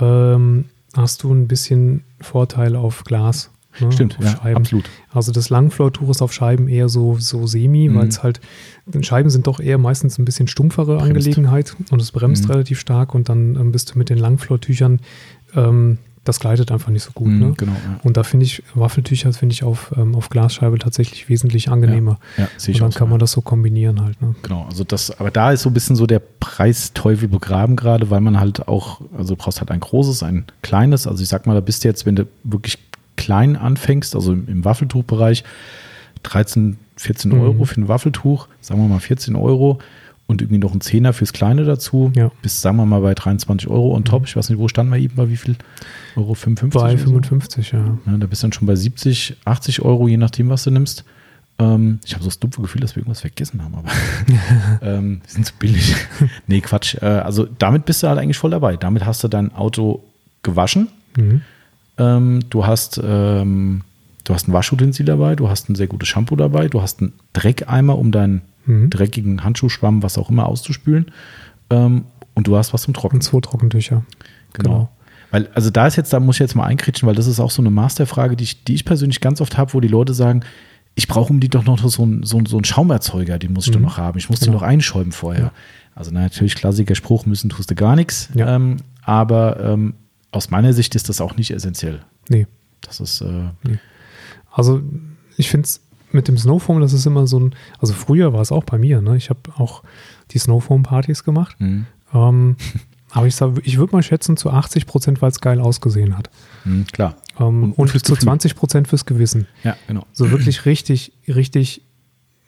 ähm, hast du ein bisschen Vorteil auf Glas. Ne? stimmt, auf ja, Scheiben. absolut. Also das Langflortuch ist auf Scheiben eher so, so semi, Mhm. weil es halt, Scheiben sind doch eher meistens ein bisschen stumpfere Bremst. Angelegenheit und es bremst Mhm. relativ stark und dann ähm, bist du mit den Langflortüchern, ähm, das gleitet einfach nicht so gut. Mhm, Ne? Genau, ja. Und da finde ich, Waffeltücher finde ich auf, ähm, auf Glasscheibe tatsächlich wesentlich angenehmer. ja sehe Und ich dann auch so, kann ja. man das so kombinieren halt. Ne? Genau, also das, aber da ist so ein bisschen so der Preisteufel begraben gerade, weil man halt auch, also du brauchst halt ein großes, ein kleines. Also ich sag mal, da bist du jetzt, wenn du wirklich klein anfängst, also im, im Waffeltuchbereich, 13, 14 Mhm. Euro für ein Waffeltuch, sagen wir mal 14 Euro und irgendwie noch ein Zehner fürs Kleine dazu, Ja. bis sagen wir mal bei 23 Euro on top. Ich weiß nicht, wo standen wir eben bei wie viel Euro? 55? Bei oder so? 55, ja. Ja, da bist du dann schon bei 70, 80 Euro, je nachdem, was du nimmst. Ähm, ich habe so das dumpfe Gefühl, dass wir irgendwas vergessen haben, aber [laughs] ähm, die sind zu billig. [laughs] nee, Quatsch. Äh, also damit bist du halt eigentlich voll dabei. Damit hast du dein Auto gewaschen. Mhm. Ähm, du hast ähm, du hast ein Waschutensil dabei, du hast ein sehr gutes Shampoo dabei, du hast einen Dreckeimer, um deinen Mhm. dreckigen Handschuhschwamm, was auch immer, auszuspülen. Ähm, und du hast was zum Trocknen. Und zwei Trockentücher. Genau. Genau. Weil, also da ist jetzt, da muss ich jetzt mal einkritschen, weil das ist auch so eine Masterfrage, die ich, die ich persönlich ganz oft habe, wo die Leute sagen, ich brauche um die doch noch so einen so, so einen Schaumerzeuger, den muss ich doch Mhm. noch haben. Ich muss Genau. den noch einschäumen vorher. Ja. Also na, natürlich Klassiker Spruch, müssen tust du gar nichts. Ja. Ähm, aber ähm, aus meiner Sicht ist das auch nicht essentiell. Nee. Das ist, äh, Also ich finde es mit dem Snowfoam, das ist immer so ein, also früher war es auch bei mir, ne? Ich habe auch die Snowfoam-Partys gemacht. mh, Ähm, [laughs] aber ich, sag, ich würde mal schätzen, zu 80 Prozent, weil es geil ausgesehen hat. mh, klar. Ähm, Und- und zu Gefühl. 20 Prozent fürs Gewissen. Ja, genau. So wirklich richtig, richtig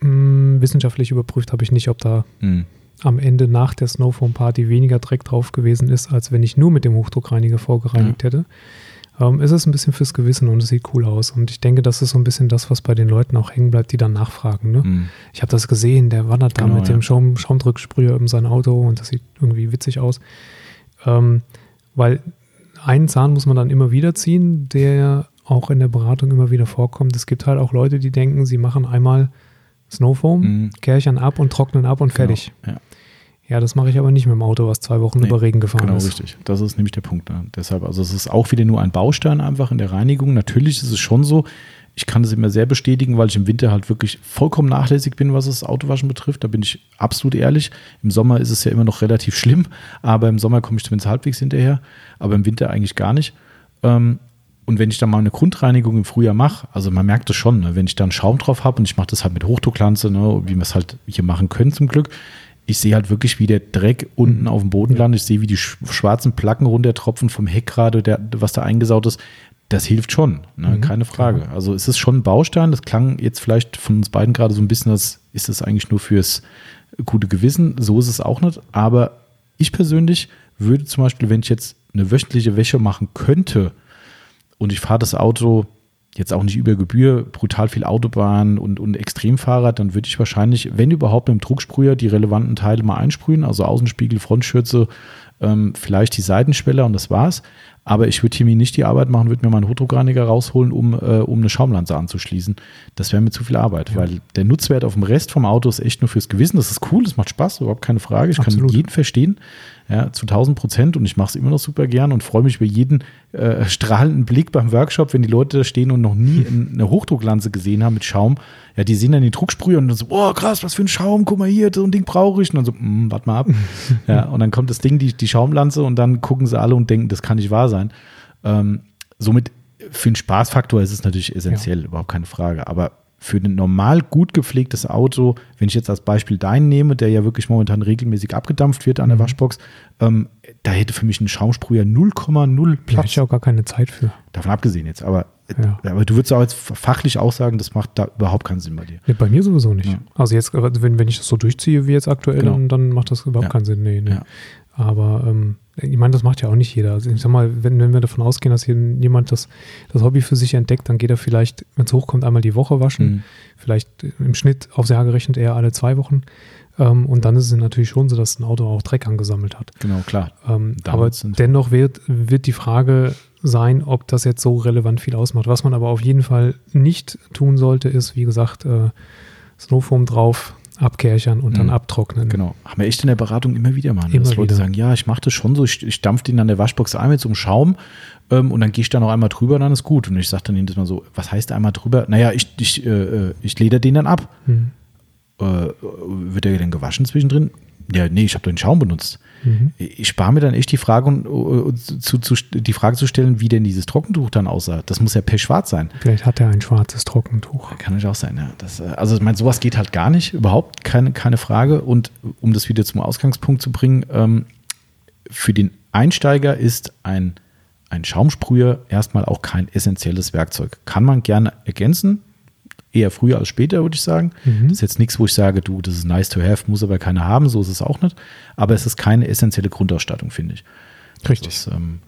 mh, wissenschaftlich überprüft habe ich nicht, ob da Mh, am Ende nach der Snowfoam-Party weniger Dreck drauf gewesen ist, als wenn ich nur mit dem Hochdruckreiniger vorgereinigt hätte. Ähm, ist es ein bisschen fürs Gewissen und es sieht cool aus. Und ich denke, das ist so ein bisschen das, was bei den Leuten auch hängen bleibt, die dann nachfragen. Ne? mh, Ich habe das gesehen, der wandert da Genau, mit ja. dem Schaum, Schaumdrücksprüher um sein Auto und das sieht irgendwie witzig aus. Ähm, weil einen Zahn muss man dann immer wieder ziehen, der auch in der Beratung immer wieder vorkommt. Es gibt halt auch Leute, die denken, sie machen einmal Snowfoam, Mhm. kärchern ab und trocknen ab und fertig. Genau. Ja. Ja, das mache ich aber nicht mit dem Auto, was zwei Wochen Nee, über Regen gefahren Genau, ist. richtig. Das ist nämlich der Punkt. Ne? Deshalb, also es ist auch wieder nur ein Baustein einfach in der Reinigung. Natürlich ist es schon so, ich kann das immer sehr bestätigen, weil ich im Winter halt wirklich vollkommen nachlässig bin, was das Autowaschen betrifft. Da bin ich absolut ehrlich. Im Sommer ist es ja immer noch relativ schlimm, [laughs] aber im Sommer komme ich zumindest halbwegs hinterher, aber im Winter eigentlich gar nicht. Ähm, und wenn ich dann mal eine Grundreinigung im Frühjahr mache, also man merkt das schon, ne? wenn ich dann Schaum drauf habe und ich mache das halt mit Hochdrucklanze, ne? wie wir es halt hier machen können zum Glück, ich sehe halt wirklich, wie der Dreck unten auf dem Boden landet. Ich sehe, wie die sch schwarzen Placken runtertropfen vom Heck gerade, der, was da eingesaut ist. Das hilft schon, ne? Mhm, keine Frage. Also es ist schon ein Baustein. Das klang jetzt vielleicht von uns beiden gerade so ein bisschen, als ist es eigentlich nur fürs gute Gewissen. So ist es auch nicht. Aber ich persönlich würde zum Beispiel, wenn ich jetzt eine wöchentliche Wäsche machen könnte und ich fahre das Auto jetzt auch nicht über Gebühr, brutal viel Autobahn und, und Extremfahrrad, dann würde ich wahrscheinlich, wenn überhaupt mit dem Drucksprüher, die relevanten Teile mal einsprühen, also Außenspiegel, Frontschürze, ähm, vielleicht die Seitenschweller und das war's. Aber ich würde hier mir nicht die Arbeit machen, würde mir meinen Hochdruckreiniger rausholen, um, äh, um eine Schaumlanze anzuschließen. Das wäre mir zu viel Arbeit, weil der Nutzwert auf dem Rest vom Auto ist echt nur fürs Gewissen. Das ist cool, das macht Spaß, überhaupt keine Frage. Ich Absolut. kann jeden verstehen, ja, zu 1000 Prozent und ich mache es immer noch super gern und freue mich über jeden äh, strahlenden Blick beim Workshop, wenn die Leute da stehen und noch nie [laughs] eine Hochdrucklanze gesehen haben mit Schaum. Ja, die sehen dann den Drucksprüher und dann so, oh krass, was für ein Schaum, guck mal hier, so ein Ding brauche ich. Und dann so, mm, warte mal ab. [laughs] ja, und dann kommt das Ding, die, die Schaumlanze und dann gucken sie alle und denken, das kann nicht wahr sein. Ähm, somit für den Spaßfaktor ist es natürlich essentiell, überhaupt keine Frage. Aber für ein normal gut gepflegtes Auto, wenn ich jetzt als Beispiel deinen nehme, der ja wirklich momentan regelmäßig abgedampft wird an der Waschbox, ähm, da hätte für mich ein Schaumsprüher 0,0 Da hätte Platz. ich auch gar keine Zeit für. Davon abgesehen jetzt. Aber, Ja. aber du würdest auch jetzt fachlich auch sagen, das macht da überhaupt keinen Sinn bei dir. Nee, bei mir sowieso nicht. Ja. Also jetzt, wenn, wenn ich das so durchziehe wie jetzt aktuell, Genau. dann, dann macht das überhaupt Ja. keinen Sinn. Nee, nee. Aber ähm, ich meine, das macht ja auch nicht jeder. Also ich sag mal, wenn, wenn wir davon ausgehen, dass jemand das, das Hobby für sich entdeckt, dann geht er vielleicht, wenn es hochkommt, einmal die Woche waschen. Mhm. Vielleicht im Schnitt aufs Jahr gerechnet eher alle zwei Wochen. Ähm, und dann ist es natürlich schon so, dass ein Auto auch Dreck angesammelt hat. Genau, klar. Ähm, aber dennoch wird, wird die Frage sein, ob das jetzt so relevant viel ausmacht. Was man aber auf jeden Fall nicht tun sollte, ist, wie gesagt, äh, Snowfoam drauf, abkerchern und dann mhm. abtrocknen. Genau. Haben wir echt in der Beratung immer wieder mal. Ne? Immer dass Leute sagen, ja, ich mache das schon so, ich, ich dampfe den an der Waschbox ein mit so einem Schaum ähm, und dann gehe ich da noch einmal drüber und dann ist gut. Und ich sage dann jedes Mal so, was heißt einmal drüber? Naja, ich, ich, äh, äh ich leder den dann ab. Mhm. Äh, wird der denn gewaschen zwischendrin? Ja, nee, ich habe doch den Schaum benutzt. Mhm. Ich spare mir dann echt die Frage, uh, zu, zu, die Frage zu stellen, wie denn dieses Trockentuch dann aussah. Das muss ja pechschwarz sein. Vielleicht hat er ein schwarzes Trockentuch. Kann natürlich auch sein, ja. Das, äh, also ich meine, sowas geht halt gar nicht, überhaupt keine, keine Frage. Und um das wieder zum Ausgangspunkt zu bringen, ähm, für den Einsteiger ist ein, ein Schaumsprüher erstmal auch kein essentielles Werkzeug. Kann man gerne ergänzen, eher früher als später, würde ich sagen. Mhm. Das ist jetzt nichts, wo ich sage, du, das ist nice to have, muss aber keiner haben, so ist es auch nicht. Aber es ist keine essentielle Grundausstattung, finde ich. Richtig. Das, ähm,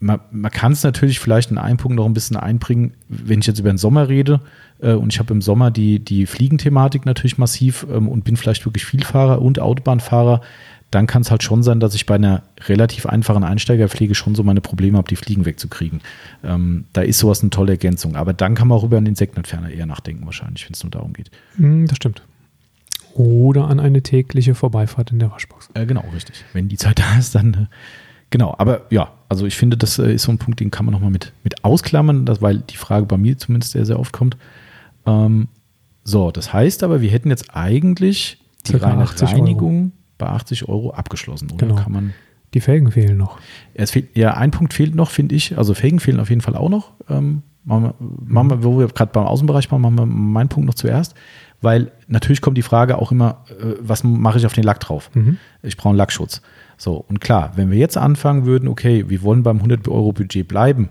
man, man kann es natürlich vielleicht in einem Punkt noch ein bisschen einbringen, wenn ich jetzt über den Sommer rede äh, und ich habe im Sommer die, die Fliegenthematik natürlich massiv ähm, und bin vielleicht wirklich Vielfahrer und Autobahnfahrer, dann kann es halt schon sein, dass ich bei einer relativ einfachen Einsteigerpflege schon so meine Probleme habe, die Fliegen wegzukriegen. Ähm, da ist sowas eine tolle Ergänzung. Aber dann kann man auch über einen Insektenentferner eher nachdenken, wahrscheinlich, wenn es nur darum geht. Mm, das stimmt. Oder an eine tägliche Vorbeifahrt in der Waschbox. Äh, genau, richtig. Wenn die Zeit [laughs] da ist, dann. Äh, genau, aber ja, also ich finde, das äh, ist so ein Punkt, den kann man nochmal mit, mit ausklammern, das, weil die Frage bei mir zumindest sehr, sehr oft kommt. Ähm, so, das heißt aber, wir hätten jetzt eigentlich die reine Reinigung. Euro bei 80 Euro abgeschlossen, oder? Genau. Kann man die Felgen fehlen noch. Es fehlt, ja, ein Punkt fehlt noch, finde ich. Also Felgen fehlen auf jeden Fall auch noch. Ähm, machen wir, machen wir, wo wir gerade beim Außenbereich waren, machen wir meinen Punkt noch zuerst. Weil natürlich kommt die Frage auch immer, äh, was mache ich auf den Lack drauf? Mhm. Ich brauche einen Lackschutz. So, und klar, wenn wir jetzt anfangen würden, okay, wir wollen beim 100 Euro Budget bleiben,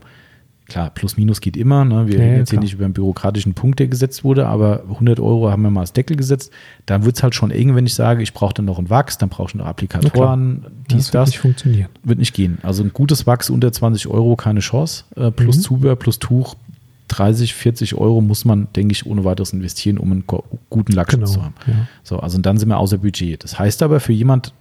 klar, plus minus geht immer. Ne? Wir ja, reden jetzt hier nicht über einen bürokratischen Punkt, der gesetzt wurde, aber 100 Euro haben wir mal als Deckel gesetzt. Dann wird es halt schon eng, wenn ich sage, ich brauche dann noch ein Wachs, dann brauche ich noch Applikatoren, ja, dies, das. Wird nicht funktionieren. Wird nicht gehen. Also ein gutes Wachs unter 20 Euro, keine Chance. Äh, plus mhm. Zubehör, plus Tuch, 30, 40 Euro muss man, denke ich, ohne weiteres investieren, um einen guten Lackschutz genau, zu haben. Ja. So, also dann sind wir außer Budget. Das heißt aber für jemand,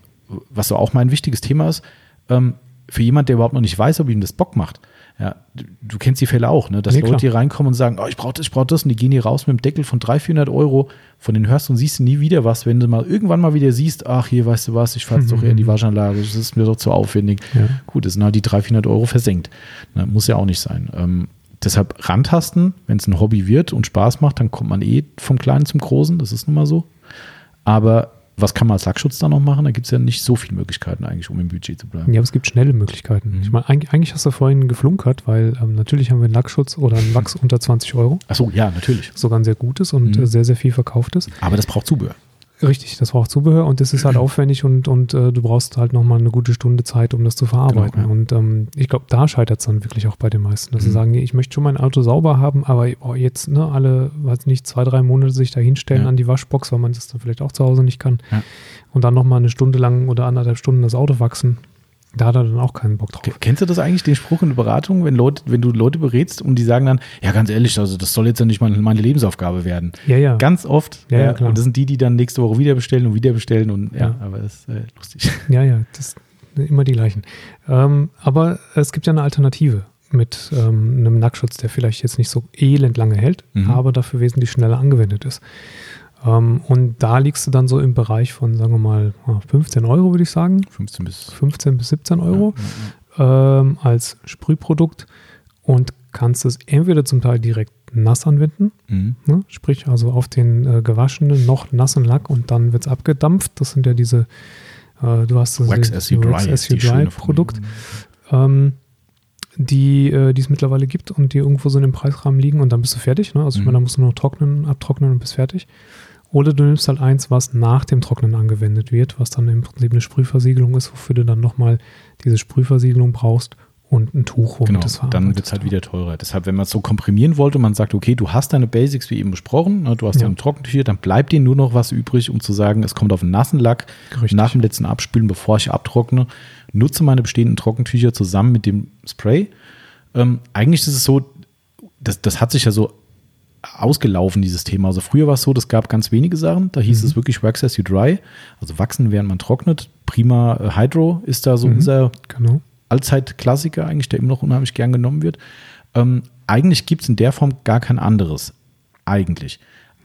was so auch mein wichtiges Thema ist, ähm, für jemand, der überhaupt noch nicht weiß, ob ihm das Bock macht, ja, du, du, kennst die Fälle auch, ne? dass nee, Leute hier reinkommen und sagen, oh, ich brauche das, ich brauche das und die gehen hier raus mit einem Deckel von 300, 400 Euro, von denen hörst du und siehst du nie wieder was, wenn du mal irgendwann mal wieder siehst, ach hier, weißt du was, ich fahre jetzt doch [laughs] eher in die Waschanlage, das ist mir doch zu aufwendig. Ja. Gut, das sind halt die 300, 400 Euro versenkt. Na, muss ja auch nicht sein. Ähm, deshalb rantasten, wenn es ein Hobby wird und Spaß macht, dann kommt man eh vom Kleinen zum Großen, das ist nun mal so. Aber was kann man als Lackschutz da noch machen? Da gibt es ja nicht so viele Möglichkeiten eigentlich, um im Budget zu bleiben. Ja, aber es gibt schnelle Möglichkeiten. Mhm. Ich meine, eigentlich hast du vorhin geflunkert, weil ähm, natürlich haben wir einen Lackschutz oder einen Wachs [laughs] unter 20 Euro. Achso, ja, natürlich. Sogar ein sehr gutes und mhm. sehr, sehr viel verkauftes. Aber das braucht Zubehör. Richtig, das braucht Zubehör und das ist halt [clears throat] aufwendig und, und äh, du brauchst halt nochmal eine gute Stunde Zeit, um das zu verarbeiten. Genau, ja. Und ähm, ich glaube, da scheitert es dann wirklich auch bei den meisten, dass mhm. sie sagen, ich möchte schon mein Auto sauber haben, aber oh, jetzt ne, alle, weiß nicht, zwei, drei Monate sich da hinstellen ja. an die Waschbox, weil man das dann vielleicht auch zu Hause nicht kann. Ja. Und dann nochmal eine Stunde lang oder anderthalb Stunden das Auto wachsen. Da hat er dann auch keinen Bock drauf. Kennst du das eigentlich, den Spruch in der Beratung, wenn, Leute, wenn du Leute berätst und die sagen dann, ja, ganz ehrlich, also das soll jetzt ja nicht meine, meine Lebensaufgabe werden. Ja, ja. Ganz oft. Ja, ja, klar. Und das sind die, die dann nächste Woche wieder bestellen und wieder bestellen und ja, ja aber das ist äh, lustig. [laughs] Ja, ja, das sind immer die gleichen. Ähm, aber es gibt ja eine Alternative mit ähm, einem Nackschutz, der vielleicht jetzt nicht so elend lange hält, mhm. aber dafür wesentlich schneller angewendet ist. Ähm, und da liegst du dann so im Bereich von, sagen wir mal, 15 Euro, würde ich sagen. 15 bis, 15 bis 17 Euro ja, ja, ja. Ähm, als Sprühprodukt und kannst es entweder zum Teil direkt nass anwenden, mhm. ne? sprich also auf den äh, gewaschenen, noch nassen Lack und dann wird es abgedampft. Das sind ja diese, äh, du hast das Wax as you dry, as you dry Produkt. Ähm, die, äh, die es mittlerweile gibt und die irgendwo so in dem Preisrahmen liegen und dann bist du fertig. Ne? Also ich mhm. meine, da musst du nur trocknen, abtrocknen und bist fertig. Oder du nimmst halt eins, was nach dem Trocknen angewendet wird, was dann im Prinzip eine Sprühversiegelung ist, wofür du dann nochmal diese Sprühversiegelung brauchst und ein Tuch, womit Genau, das dann wird es halt wieder teurer. Deshalb, wenn man es so komprimieren wollte und man sagt, okay, du hast deine Basics wie eben besprochen, ne, du hast Ja. deine Trockentücher, dann bleibt dir nur noch was übrig, um zu sagen, es kommt auf einen nassen Lack Richtig. nach dem letzten Abspülen, bevor ich abtrockne, nutze meine bestehenden Trockentücher zusammen mit dem Spray. Ähm, eigentlich ist es so, das, das hat sich ja so ausgelaufen, dieses Thema. Also früher war es so, das gab ganz wenige Sachen. Da hieß Mhm. es wirklich Wax as you dry, also wachsen, während man trocknet. Prima äh, Hydro ist da so Mhm. unser Genau. Allzeit-Klassiker eigentlich, der immer noch unheimlich gern genommen wird. Ähm, eigentlich gibt es in der Form gar kein anderes. Eigentlich.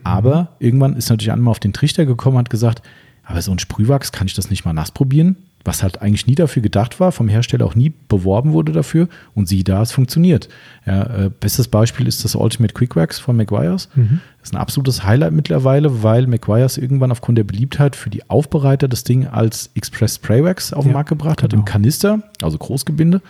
Aber irgendwann ist natürlich einer mal auf den Trichter gekommen und hat gesagt, aber so ein Sprühwachs, kann ich das nicht mal nass probieren? Was halt eigentlich nie dafür gedacht war, vom Hersteller auch nie beworben wurde dafür. Und sieh da, es funktioniert. Ja, äh, bestes Beispiel ist das Ultimate Quick Wax von McGuire's. Mhm. Das ist ein absolutes Highlight mittlerweile, weil McGuire's irgendwann aufgrund der Beliebtheit für die Aufbereiter das Ding als Express Spray Wax auf den Ja, Markt gebracht hat, genau. im Kanister, also Großgebinde.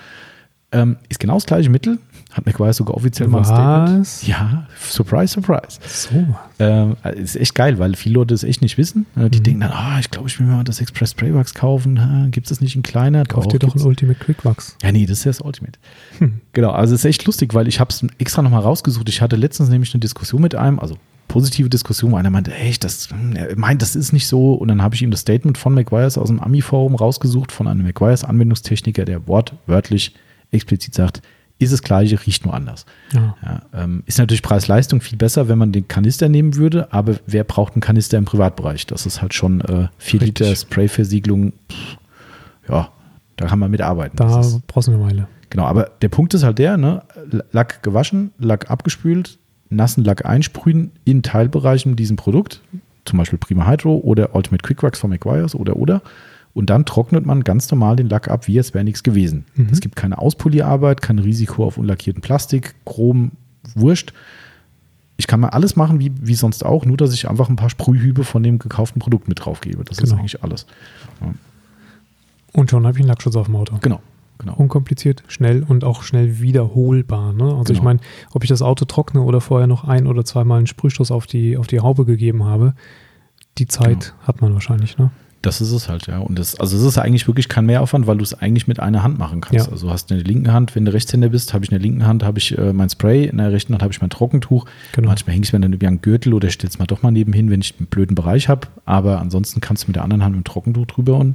Ähm, ist genau das gleiche Mittel, hat McGuire sogar offiziell mal ein Statement. Was? Ja, surprise, surprise. So. Ähm, ist echt geil, weil viele Leute es echt nicht wissen. Äh, Die Mhm. denken dann, ah, ich glaube, ich will mir mal das Express Spray Wax kaufen. Gibt es das nicht in kleiner? Kauf dir doch ein Ultimate Quick Wax. Ja, nee, das ist ja das Ultimate. Hm. Genau, also es ist echt lustig, weil ich habe es extra nochmal rausgesucht. Ich hatte letztens nämlich eine Diskussion mit einem, also positive Diskussion, wo einer meinte, echt, das, hm, er meint, das ist nicht so. Und dann habe ich ihm das Statement von McGuire's aus dem Ami-Forum rausgesucht, von einem McGuire's Anwendungstechniker, der wortwörtlich explizit sagt, ist das gleiche, riecht nur anders. Ja. Ja, ähm, ist natürlich Preis-Leistung viel besser, wenn man den Kanister nehmen würde, aber wer braucht einen Kanister im Privatbereich? Das ist halt schon äh, 4 Richtig. Liter Sprayversiegelung. Ja, da kann man mitarbeiten. Da ist, brauchst du eine Weile. genau, aber der Punkt ist halt der, ne? Lack gewaschen, Lack abgespült, nassen Lack einsprühen in Teilbereichen mit diesem Produkt, zum Beispiel Prima Hydro oder Ultimate Quick Wax von McGuire's oder oder. Und dann trocknet man ganz normal den Lack ab, wie es wäre nichts gewesen. Mhm. Es gibt keine Auspolierarbeit, kein Risiko auf unlackierten Plastik, Chrom, Wurscht. Ich kann mal alles machen, wie, wie sonst auch, nur dass ich einfach ein paar Sprühhübe von dem gekauften Produkt mit drauf gebe. Das ist Genau. eigentlich alles. Und schon habe ich einen Lackschutz auf dem Auto. Genau, genau. Unkompliziert, schnell und auch schnell wiederholbar. Ne? Also ich Genau. meine, ob ich das Auto trockne oder vorher noch ein oder zweimal einen Sprühstoß auf die, auf die Haube gegeben habe, die Zeit hat man wahrscheinlich. Ne? Das ist es halt, ja. Und das, also es ist eigentlich wirklich kein Mehraufwand, weil du es eigentlich mit einer Hand machen kannst. Ja. Also du hast in der linken Hand, wenn du Rechtshänder bist, habe ich in der linken Hand habe ich äh, mein Spray, in der rechten Hand habe ich mein Trockentuch. Genau. Manchmal hänge ich mir dann über einen Gürtel oder stelle es mal doch mal nebenhin, wenn ich einen blöden Bereich habe. Aber ansonsten kannst du mit der anderen Hand mit dem Trockentuch drüber und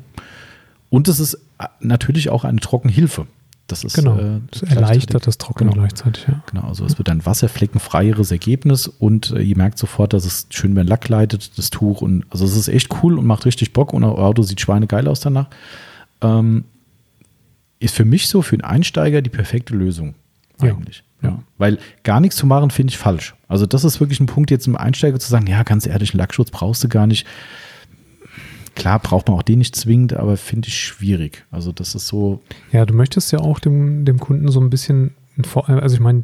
und es ist äh, natürlich auch eine Trockenhilfe. Das ist Genau. äh, Das erleichtert das Trocknen Genau. gleichzeitig. Ja. Genau, also es wird ein wasserfleckenfreieres Ergebnis und äh, ihr merkt sofort, dass es schön über den Lack leitet, das Tuch. Und also es ist echt cool und macht richtig Bock und euer Auto sieht schweinegeil aus danach. Ähm, ist für mich so für einen Einsteiger die perfekte Lösung. Ja. Eigentlich. Ja. Weil gar nichts zu machen, finde ich falsch. Also, das ist wirklich ein Punkt, jetzt im Einsteiger zu sagen, ja, ganz ehrlich, einen Lackschutz brauchst du gar nicht. Klar, braucht man auch den nicht zwingend, aber finde ich schwierig. Also, das ist so, Ja, du möchtest ja auch dem, dem Kunden so ein bisschen, also ich meine,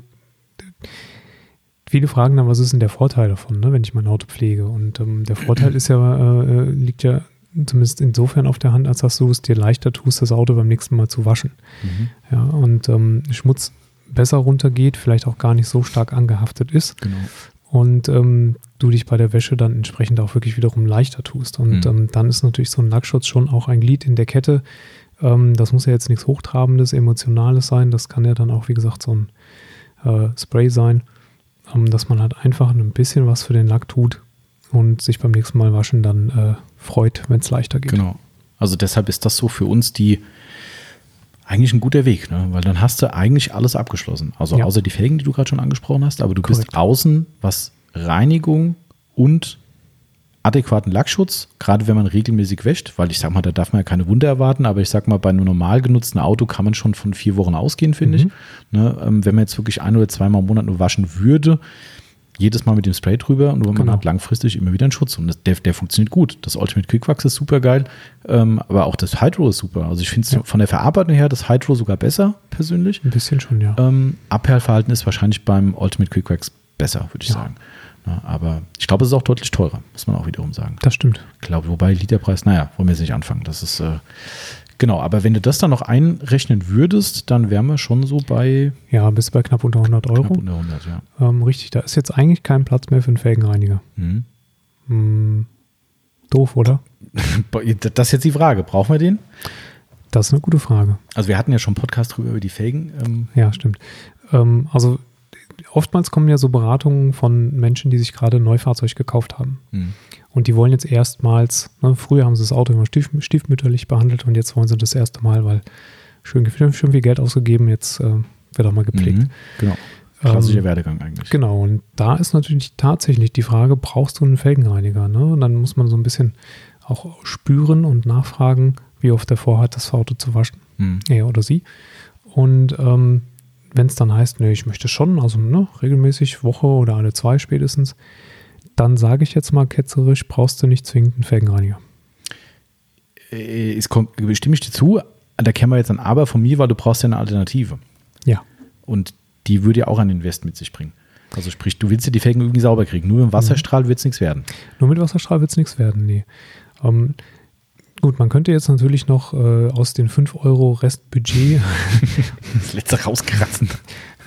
viele fragen dann, was ist denn der Vorteil davon, ne, wenn ich mein Auto pflege? Und ähm, der Vorteil [clears throat] ist ja, äh, liegt ja zumindest insofern auf der Hand, als dass du es dir leichter tust, das Auto beim nächsten Mal zu waschen. Ja, und ähm, Schmutz besser runtergeht, vielleicht auch gar nicht so stark angehaftet ist genau. Und ähm, du dich bei der Wäsche dann entsprechend auch wirklich wiederum leichter tust. Und Mhm. ähm, dann ist natürlich so ein Lackschutz schon auch ein Glied in der Kette. Ähm, das muss ja jetzt nichts Hochtrabendes, Emotionales sein. Das kann ja dann auch, wie gesagt, so ein äh, Spray sein, ähm, dass man halt einfach ein bisschen was für den Lack tut und sich beim nächsten Mal waschen dann äh, freut, wenn es leichter geht. Genau. Also deshalb ist das so für uns die eigentlich ein guter Weg, ne? weil dann hast du eigentlich alles abgeschlossen. Also Ja. außer die Felgen, die du gerade schon angesprochen hast, aber du bist Korrekt. außen, was Reinigung und adäquaten Lackschutz, gerade wenn man regelmäßig wäscht, weil ich sag mal, da darf man ja keine Wunder erwarten, aber ich sag mal, bei einem normal genutzten Auto kann man schon von vier Wochen ausgehen, finde ich. Mhm. Ne? Ähm, wenn man jetzt wirklich ein oder zweimal im Monat nur waschen würde, jedes Mal mit dem Spray drüber und man Genau. hat langfristig immer wieder einen Schutz. Und das, der, der funktioniert gut. Das Ultimate Quick Wax ist super geil, ähm, aber auch das Hydro ist super. Also ich finde es Ja. von der Verarbeitung her das Hydro sogar besser, persönlich. Ein bisschen schon, ja. Ähm, Abperlverhalten ist wahrscheinlich beim Ultimate Quick Wax besser, würde ich Ja. sagen. Ja, aber ich glaube, es ist auch deutlich teurer, muss man auch wiederum sagen. Das stimmt. Ich glaube, wobei Literpreis, naja, wollen wir jetzt nicht anfangen. Das ist, äh, genau, aber wenn du das dann noch einrechnen würdest, dann wären wir schon so bei Ja, bis bei knapp unter 100 knapp Euro. unter 100, ja. Ähm, richtig, da ist jetzt eigentlich kein Platz mehr für einen Felgenreiniger. Mhm. Hm, doof, oder? [laughs] Das ist jetzt die Frage, brauchen wir den? Das ist eine gute Frage. Also wir hatten ja schon einen Podcast drüber über die Felgen. Ähm, Ja, stimmt. Ähm, also oftmals kommen ja so Beratungen von Menschen, die sich gerade ein Neufahrzeug gekauft haben. hm. Und die wollen jetzt erstmals, ne, früher haben sie das Auto immer stief, stiefmütterlich behandelt und jetzt wollen sie das erste Mal, weil schön, schön viel Geld ausgegeben, jetzt äh, wird auch mal gepflegt. Mhm. Genau. Klassischer Ähm, Werdegang eigentlich. Genau, und da ist natürlich tatsächlich die Frage, brauchst du einen Felgenreiniger? Ne? Und dann muss man so ein bisschen auch spüren und nachfragen, wie oft er vorhat, das Auto zu waschen, Hm. er oder sie. Und ähm, wenn es dann heißt, nee, ich möchte schon, also ne, regelmäßig, Woche oder alle zwei spätestens, dann sage ich jetzt mal ketzerisch, brauchst du nicht zwingend einen Felgenreiniger. Äh, es kommt, stimme ich dir zu, da kämen wir jetzt ein Aber von mir, weil du brauchst ja eine Alternative. Ja, Und die würde ja auch ein Invest mit sich bringen. Also sprich, du willst ja die Felgen irgendwie sauber kriegen. Nur im Wasserstrahl wird es nichts werden. nur mit Wasserstrahl wird es nichts werden, nee. Ähm, gut, man könnte jetzt natürlich noch äh, aus den 5 Euro Restbudget [laughs] Das letzte rauskratzen.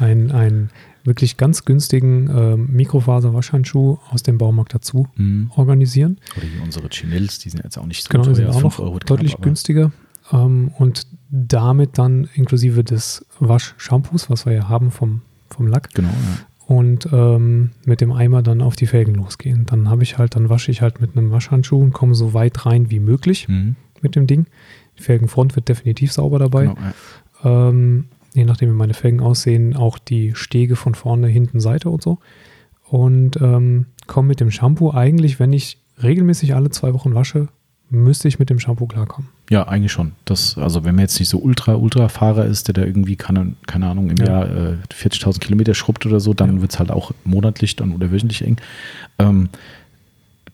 einen, einen wirklich ganz günstigen ähm, Mikrofaser-Waschhandschuh aus dem Baumarkt dazu Mhm. organisieren. Oder hier unsere Chinels, die sind jetzt auch nicht so Genau, die sind teuer, auch noch 5 Euro knapp, deutlich aber- günstiger. Ähm, und damit dann inklusive des Waschshampoos, was wir ja haben vom, vom Lack, Genau. Und ähm, mit dem Eimer dann auf die Felgen losgehen. Dann habe ich halt, dann wasche ich halt mit einem Waschhandschuh und komme so weit rein wie möglich Mhm. mit dem Ding. Die Felgenfront wird definitiv sauber dabei. Genau, ja. Ähm, je nachdem, wie meine Felgen aussehen, auch die Stege von vorne, hinten, Seite und so. Und ähm, komme mit dem Shampoo eigentlich, wenn ich regelmäßig alle zwei Wochen wasche, müsste ich mit dem Shampoo klarkommen. Ja, eigentlich schon. Das, also wenn man jetzt nicht so ultra, ultra Fahrer ist, der da irgendwie, keine, keine Ahnung, im Ja. Jahr äh, 40.000 Kilometer schrubbt oder so, dann Ja. wird es halt auch monatlich dann oder wöchentlich eng. Ähm,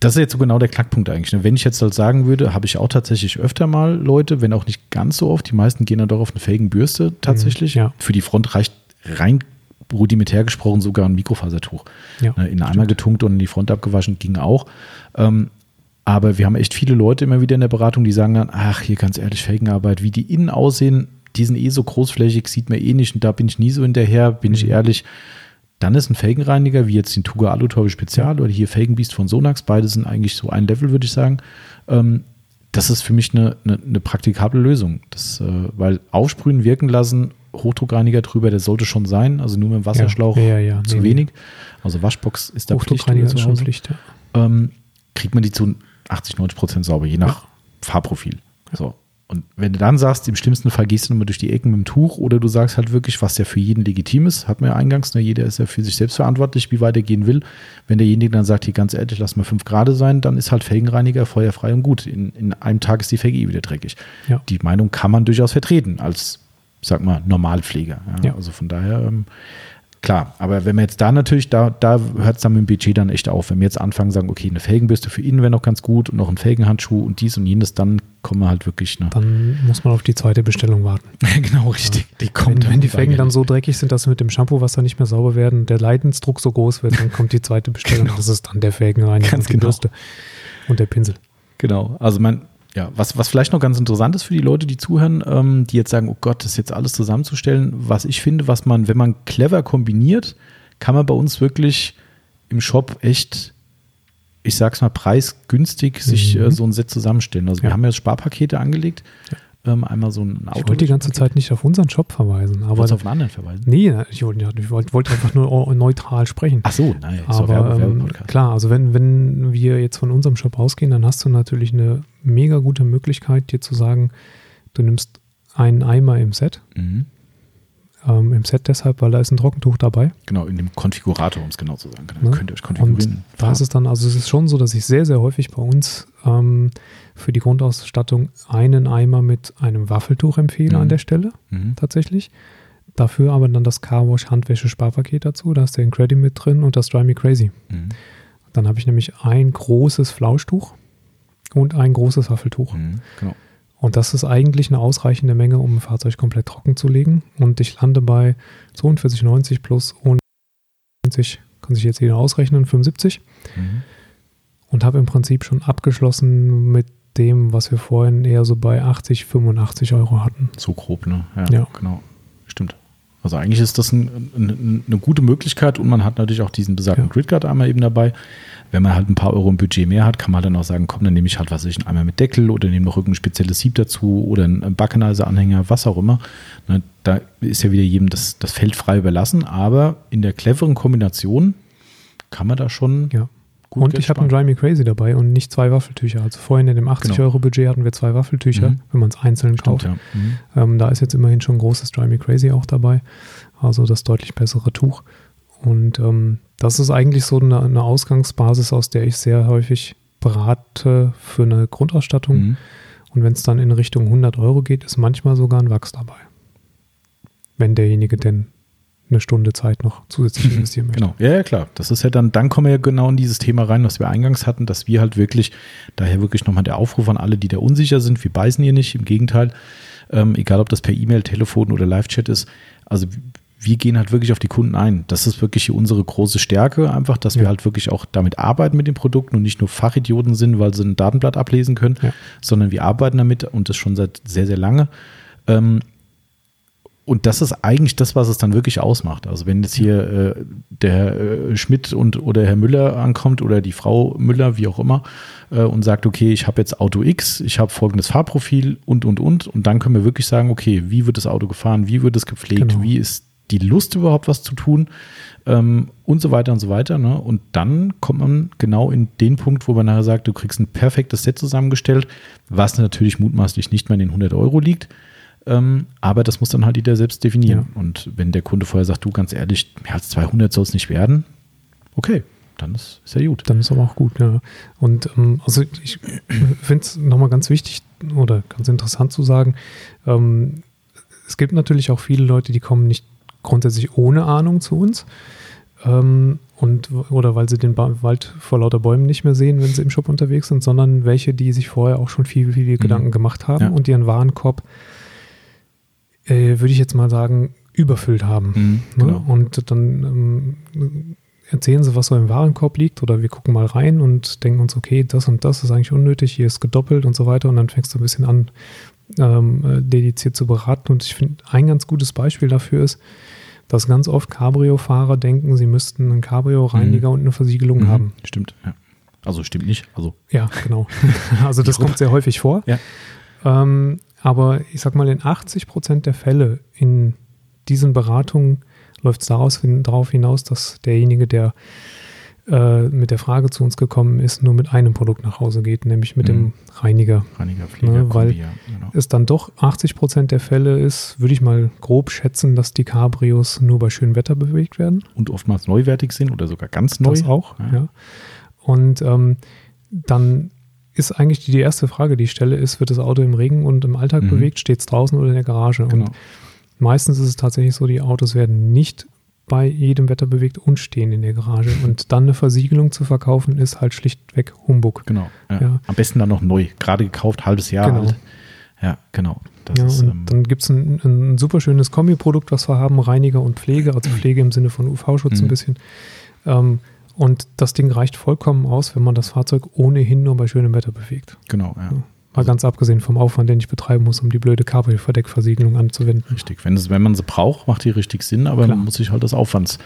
das ist jetzt so genau der Knackpunkt eigentlich. ne? Wenn ich jetzt halt sagen würde, habe ich auch tatsächlich öfter mal Leute, wenn auch nicht ganz so oft, die meisten gehen dann doch auf eine Felgenbürste tatsächlich. Mhm, ja. Für die Front reicht rein rudimentär gesprochen sogar ein Mikrofasertuch. Ja, Ne, in Eimer getunkt und in die Front abgewaschen ging auch. Ähm, aber wir haben echt viele Leute immer wieder in der Beratung, die sagen dann, ach, hier ganz ehrlich, Felgenarbeit, wie die innen aussehen, die sind eh so großflächig, sieht man eh nicht und da bin ich nie so hinterher, bin ich ehrlich. Dann ist ein Felgenreiniger, wie jetzt den Tuga Alutorbe Spezial oder hier Felgenbeast von Sonax, beide sind eigentlich so ein Level, würde ich sagen. Ähm, das ist für mich eine, eine, eine praktikable Lösung. Das, äh, weil aufsprühen, wirken lassen, Hochdruckreiniger drüber, der sollte schon sein, also nur mit dem Wasserschlauch Ja, ja, ja, zu nee, wenig. Also Waschbox ist da Pflicht Hochdruckreiniger ist schon. Pflicht. Ähm, kriegt man die zu 80, 90 Prozent sauber, je nach Fahrprofil. So. Und wenn du dann sagst, im schlimmsten Fall gehst du nochmal durch die Ecken mit dem Tuch oder du sagst halt wirklich, was ja für jeden legitim ist, hat man ja eingangs, ne, jeder ist ja für sich selbst verantwortlich, wie weit er gehen will. Wenn derjenige dann sagt, hier ganz ehrlich, lass mal 5 Grad sein, dann ist halt Felgenreiniger feuerfrei und gut. In, in einem Tag ist die Felge eh wieder dreckig. Ja. Die Meinung kann man durchaus vertreten als, sag mal, Normalpfleger. Ja. Ja. Also von daher, ähm, klar. Aber wenn wir jetzt da natürlich, da, da hört es dann mit dem Budget dann echt auf. Wenn wir jetzt anfangen, sagen, okay, eine Felgenbürste für innen wäre noch ganz gut und noch ein Felgenhandschuh und dies und jenes, dann kommen wir halt wirklich, ne? Dann muss man auf die zweite Bestellung warten. [laughs] genau, richtig. Die Wenn, dann wenn die Felgen dann so dreckig sind, dass sie mit dem Shampoo-Wasser nicht mehr sauber werden, der Leidensdruck so groß wird, dann kommt die zweite Bestellung. [laughs] Genau. Das ist dann der Felgenreiniger Ganz und die genau. Bürste und der Pinsel. Genau, also man, ja, was, was vielleicht noch ganz interessant ist für die Leute, die zuhören, ähm, die jetzt sagen, oh Gott, das ist jetzt alles zusammenzustellen, was ich finde, was man, wenn man clever kombiniert, kann man bei uns wirklich im Shop echt, ich sag's mal, preisgünstig sich Mhm. äh, so ein Set zusammenstellen. Also wir Ja. haben ja Sparpakete angelegt, ähm, einmal so ein Ich wollte die ganze Zeit nicht auf unseren Shop verweisen, aber aber auf einen anderen verweisen. nee, ich wollte, ich wollte einfach nur [laughs] neutral sprechen. Ach so, nein, ist doch Aber ähm, klar, also wenn, wenn wir jetzt von unserem Shop ausgehen, dann hast du natürlich eine mega gute Möglichkeit, dir zu sagen, du nimmst einen Eimer im Set. Mhm. Ähm, Im Set deshalb, weil da ist ein Trockentuch dabei. Genau, in dem Konfigurator, um es genau zu sagen. Ne? Dann könnt ihr euch konfigurieren. Und da ist es dann, also es ist schon so, dass ich sehr, sehr häufig bei uns ähm, für die Grundausstattung einen Eimer mit einem Waffeltuch empfehle Mhm. an der Stelle, Mhm. tatsächlich. Dafür aber dann das Carwash Handwäsche Sparpaket dazu, da ist der Incredi mit drin und das Dry Me Crazy. Mhm. Dann habe ich nämlich ein großes Flauschtuch und ein großes Waffeltuch. Mhm. Genau. Und das ist eigentlich eine ausreichende Menge, um ein Fahrzeug komplett trocken zu legen. Und ich lande bei 42,90 plus und 90, kann sich jetzt jeder ausrechnen, 75. Mhm. Und habe im Prinzip schon abgeschlossen mit dem, was wir vorhin eher so bei 80, 85 Euro hatten. So grob, ne? Ja. genau. Also eigentlich ist das ein, ein, eine gute Möglichkeit und man hat natürlich auch diesen besagten ja. Gridguard einmal eben dabei. Wenn man halt ein paar Euro im Budget mehr hat, kann man dann auch sagen, komm, dann nehme ich halt, was ich, einen Eimer mit Deckel oder nehme noch irgendein spezielles Sieb dazu oder einen Backenizer-Anhänger, was auch immer. Ne, da ist ja wieder jedem das, das Feld frei überlassen, aber in der cleveren Kombination kann man da schon ja. Gut Und ich habe einen Dry Me Crazy dabei und nicht zwei Waffeltücher. Also vorhin in dem 80-Euro-Budget genau. hatten wir zwei Waffeltücher, mhm. wenn man es einzeln Stimmt, kauft. Ja. Mhm. Ähm, da ist jetzt immerhin schon ein großes Dry Me Crazy auch dabei. Also das deutlich bessere Tuch. Und ähm, das ist eigentlich so eine, eine, Ausgangsbasis, aus der ich sehr häufig berate für eine Grundausstattung. Mhm. Und wenn es dann in Richtung 100 Euro geht, ist manchmal sogar ein Wachs dabei. Wenn derjenige denn eine Stunde Zeit noch zusätzlich investieren möchte. Genau, ja, ja, klar. Das ist ja dann, dann kommen wir ja genau in dieses Thema rein, was wir eingangs hatten, dass wir halt wirklich, daher wirklich nochmal der Aufruf an alle, die da unsicher sind, wir beißen hier nicht, im Gegenteil, ähm, egal ob das per E-Mail, Telefon oder Live-Chat ist, also wir gehen halt wirklich auf die Kunden ein. Das ist wirklich unsere große Stärke, einfach, dass ja. wir halt wirklich auch damit arbeiten mit den Produkten und nicht nur Fachidioten sind, weil sie ein Datenblatt ablesen können, ja. sondern wir arbeiten damit und das schon seit sehr, sehr lange. Ähm, und das ist eigentlich das, was es dann wirklich ausmacht. Also wenn jetzt hier äh, der äh, Schmidt und oder Herr Müller ankommt oder die Frau Müller, wie auch immer, äh, und sagt, okay, ich habe jetzt Auto X, ich habe folgendes Fahrprofil und und und, und dann können wir wirklich sagen, okay, wie wird das Auto gefahren, wie wird es gepflegt, genau. wie ist die Lust überhaupt was zu tun ähm, und so weiter und so weiter. Ne? Und dann kommt man genau in den Punkt, wo man nachher sagt, du kriegst ein perfektes Set zusammengestellt, was natürlich mutmaßlich nicht mehr in den 100 Euro liegt. Ähm, aber das muss dann halt jeder selbst definieren. Ja. Und wenn der Kunde vorher sagt, du ganz ehrlich, mehr als 200 soll es nicht werden, okay, dann ist, ist ja gut. Dann ist aber auch gut, ja. Und ähm, also ich [coughs] finde es nochmal ganz wichtig oder ganz interessant zu sagen, ähm, es gibt natürlich auch viele Leute, die kommen nicht grundsätzlich ohne Ahnung zu uns. Ähm, und, oder weil sie den ba Wald vor lauter Bäumen nicht mehr sehen, wenn sie im Shop unterwegs sind, sondern welche, die sich vorher auch schon viel, viele mhm. Gedanken gemacht haben ja. und ihren Warenkorb, äh, würde ich jetzt mal sagen, überfüllt haben. Mhm, ne? genau. Und dann ähm, erzählen sie, was so im Warenkorb liegt oder wir gucken mal rein und denken uns, okay, das und das ist eigentlich unnötig, hier ist gedoppelt und so weiter und dann fängst du ein bisschen an, ähm, äh, dediziert zu beraten. Und ich finde, ein ganz gutes Beispiel dafür ist, dass ganz oft Cabrio-Fahrer denken, sie müssten einen Cabrio-Reiniger mhm. und eine Versiegelung mhm. haben. Stimmt, ja. Also stimmt nicht. Also. Ja, genau. [laughs] also das kommt sehr häufig vor. Ja. Ähm, aber ich sag mal, in 80 Prozent der Fälle in diesen Beratungen läuft es darauf hinaus, dass derjenige, der äh, mit der Frage zu uns gekommen ist, nur mit einem Produkt nach Hause geht, nämlich mit mhm. dem Reiniger. Reiniger, Pfleger, ne, weil ja, genau. es dann doch 80 Prozent der Fälle ist, würde ich mal grob schätzen, dass die Cabrios nur bei schönem Wetter bewegt werden. Und oftmals neuwertig sind oder sogar ganz neu. Das auch, ja. ja. Und ähm, dann ist eigentlich die, die, erste Frage, die ich stelle, ist, wird das Auto im Regen und im Alltag mhm. bewegt? Steht es draußen oder in der Garage? Genau. Und meistens ist es tatsächlich so, die Autos werden nicht bei jedem Wetter bewegt und stehen in der Garage. [laughs] Und dann eine Versiegelung zu verkaufen, ist halt schlichtweg Humbug. Genau. Ja. Ja. Am besten dann noch neu, gerade gekauft, halbes Jahr genau. alt. Ja, genau. Ja, ist, ähm, dann gibt es ein, ein super schönes Kombiprodukt, was wir haben, Reiniger und Pflege, also Pflege im Sinne von UV-Schutz mhm. ein bisschen. Ähm, und das Ding reicht vollkommen aus, wenn man das Fahrzeug ohnehin nur bei schönem Wetter bewegt. Genau, ja. Mal ganz abgesehen vom Aufwand, den ich betreiben muss, um die blöde Kabelverdeckversiegelung anzuwenden. Richtig. Wenn, es, wenn man sie braucht, macht die richtig Sinn, aber Klar. man muss sich halt des Aufwands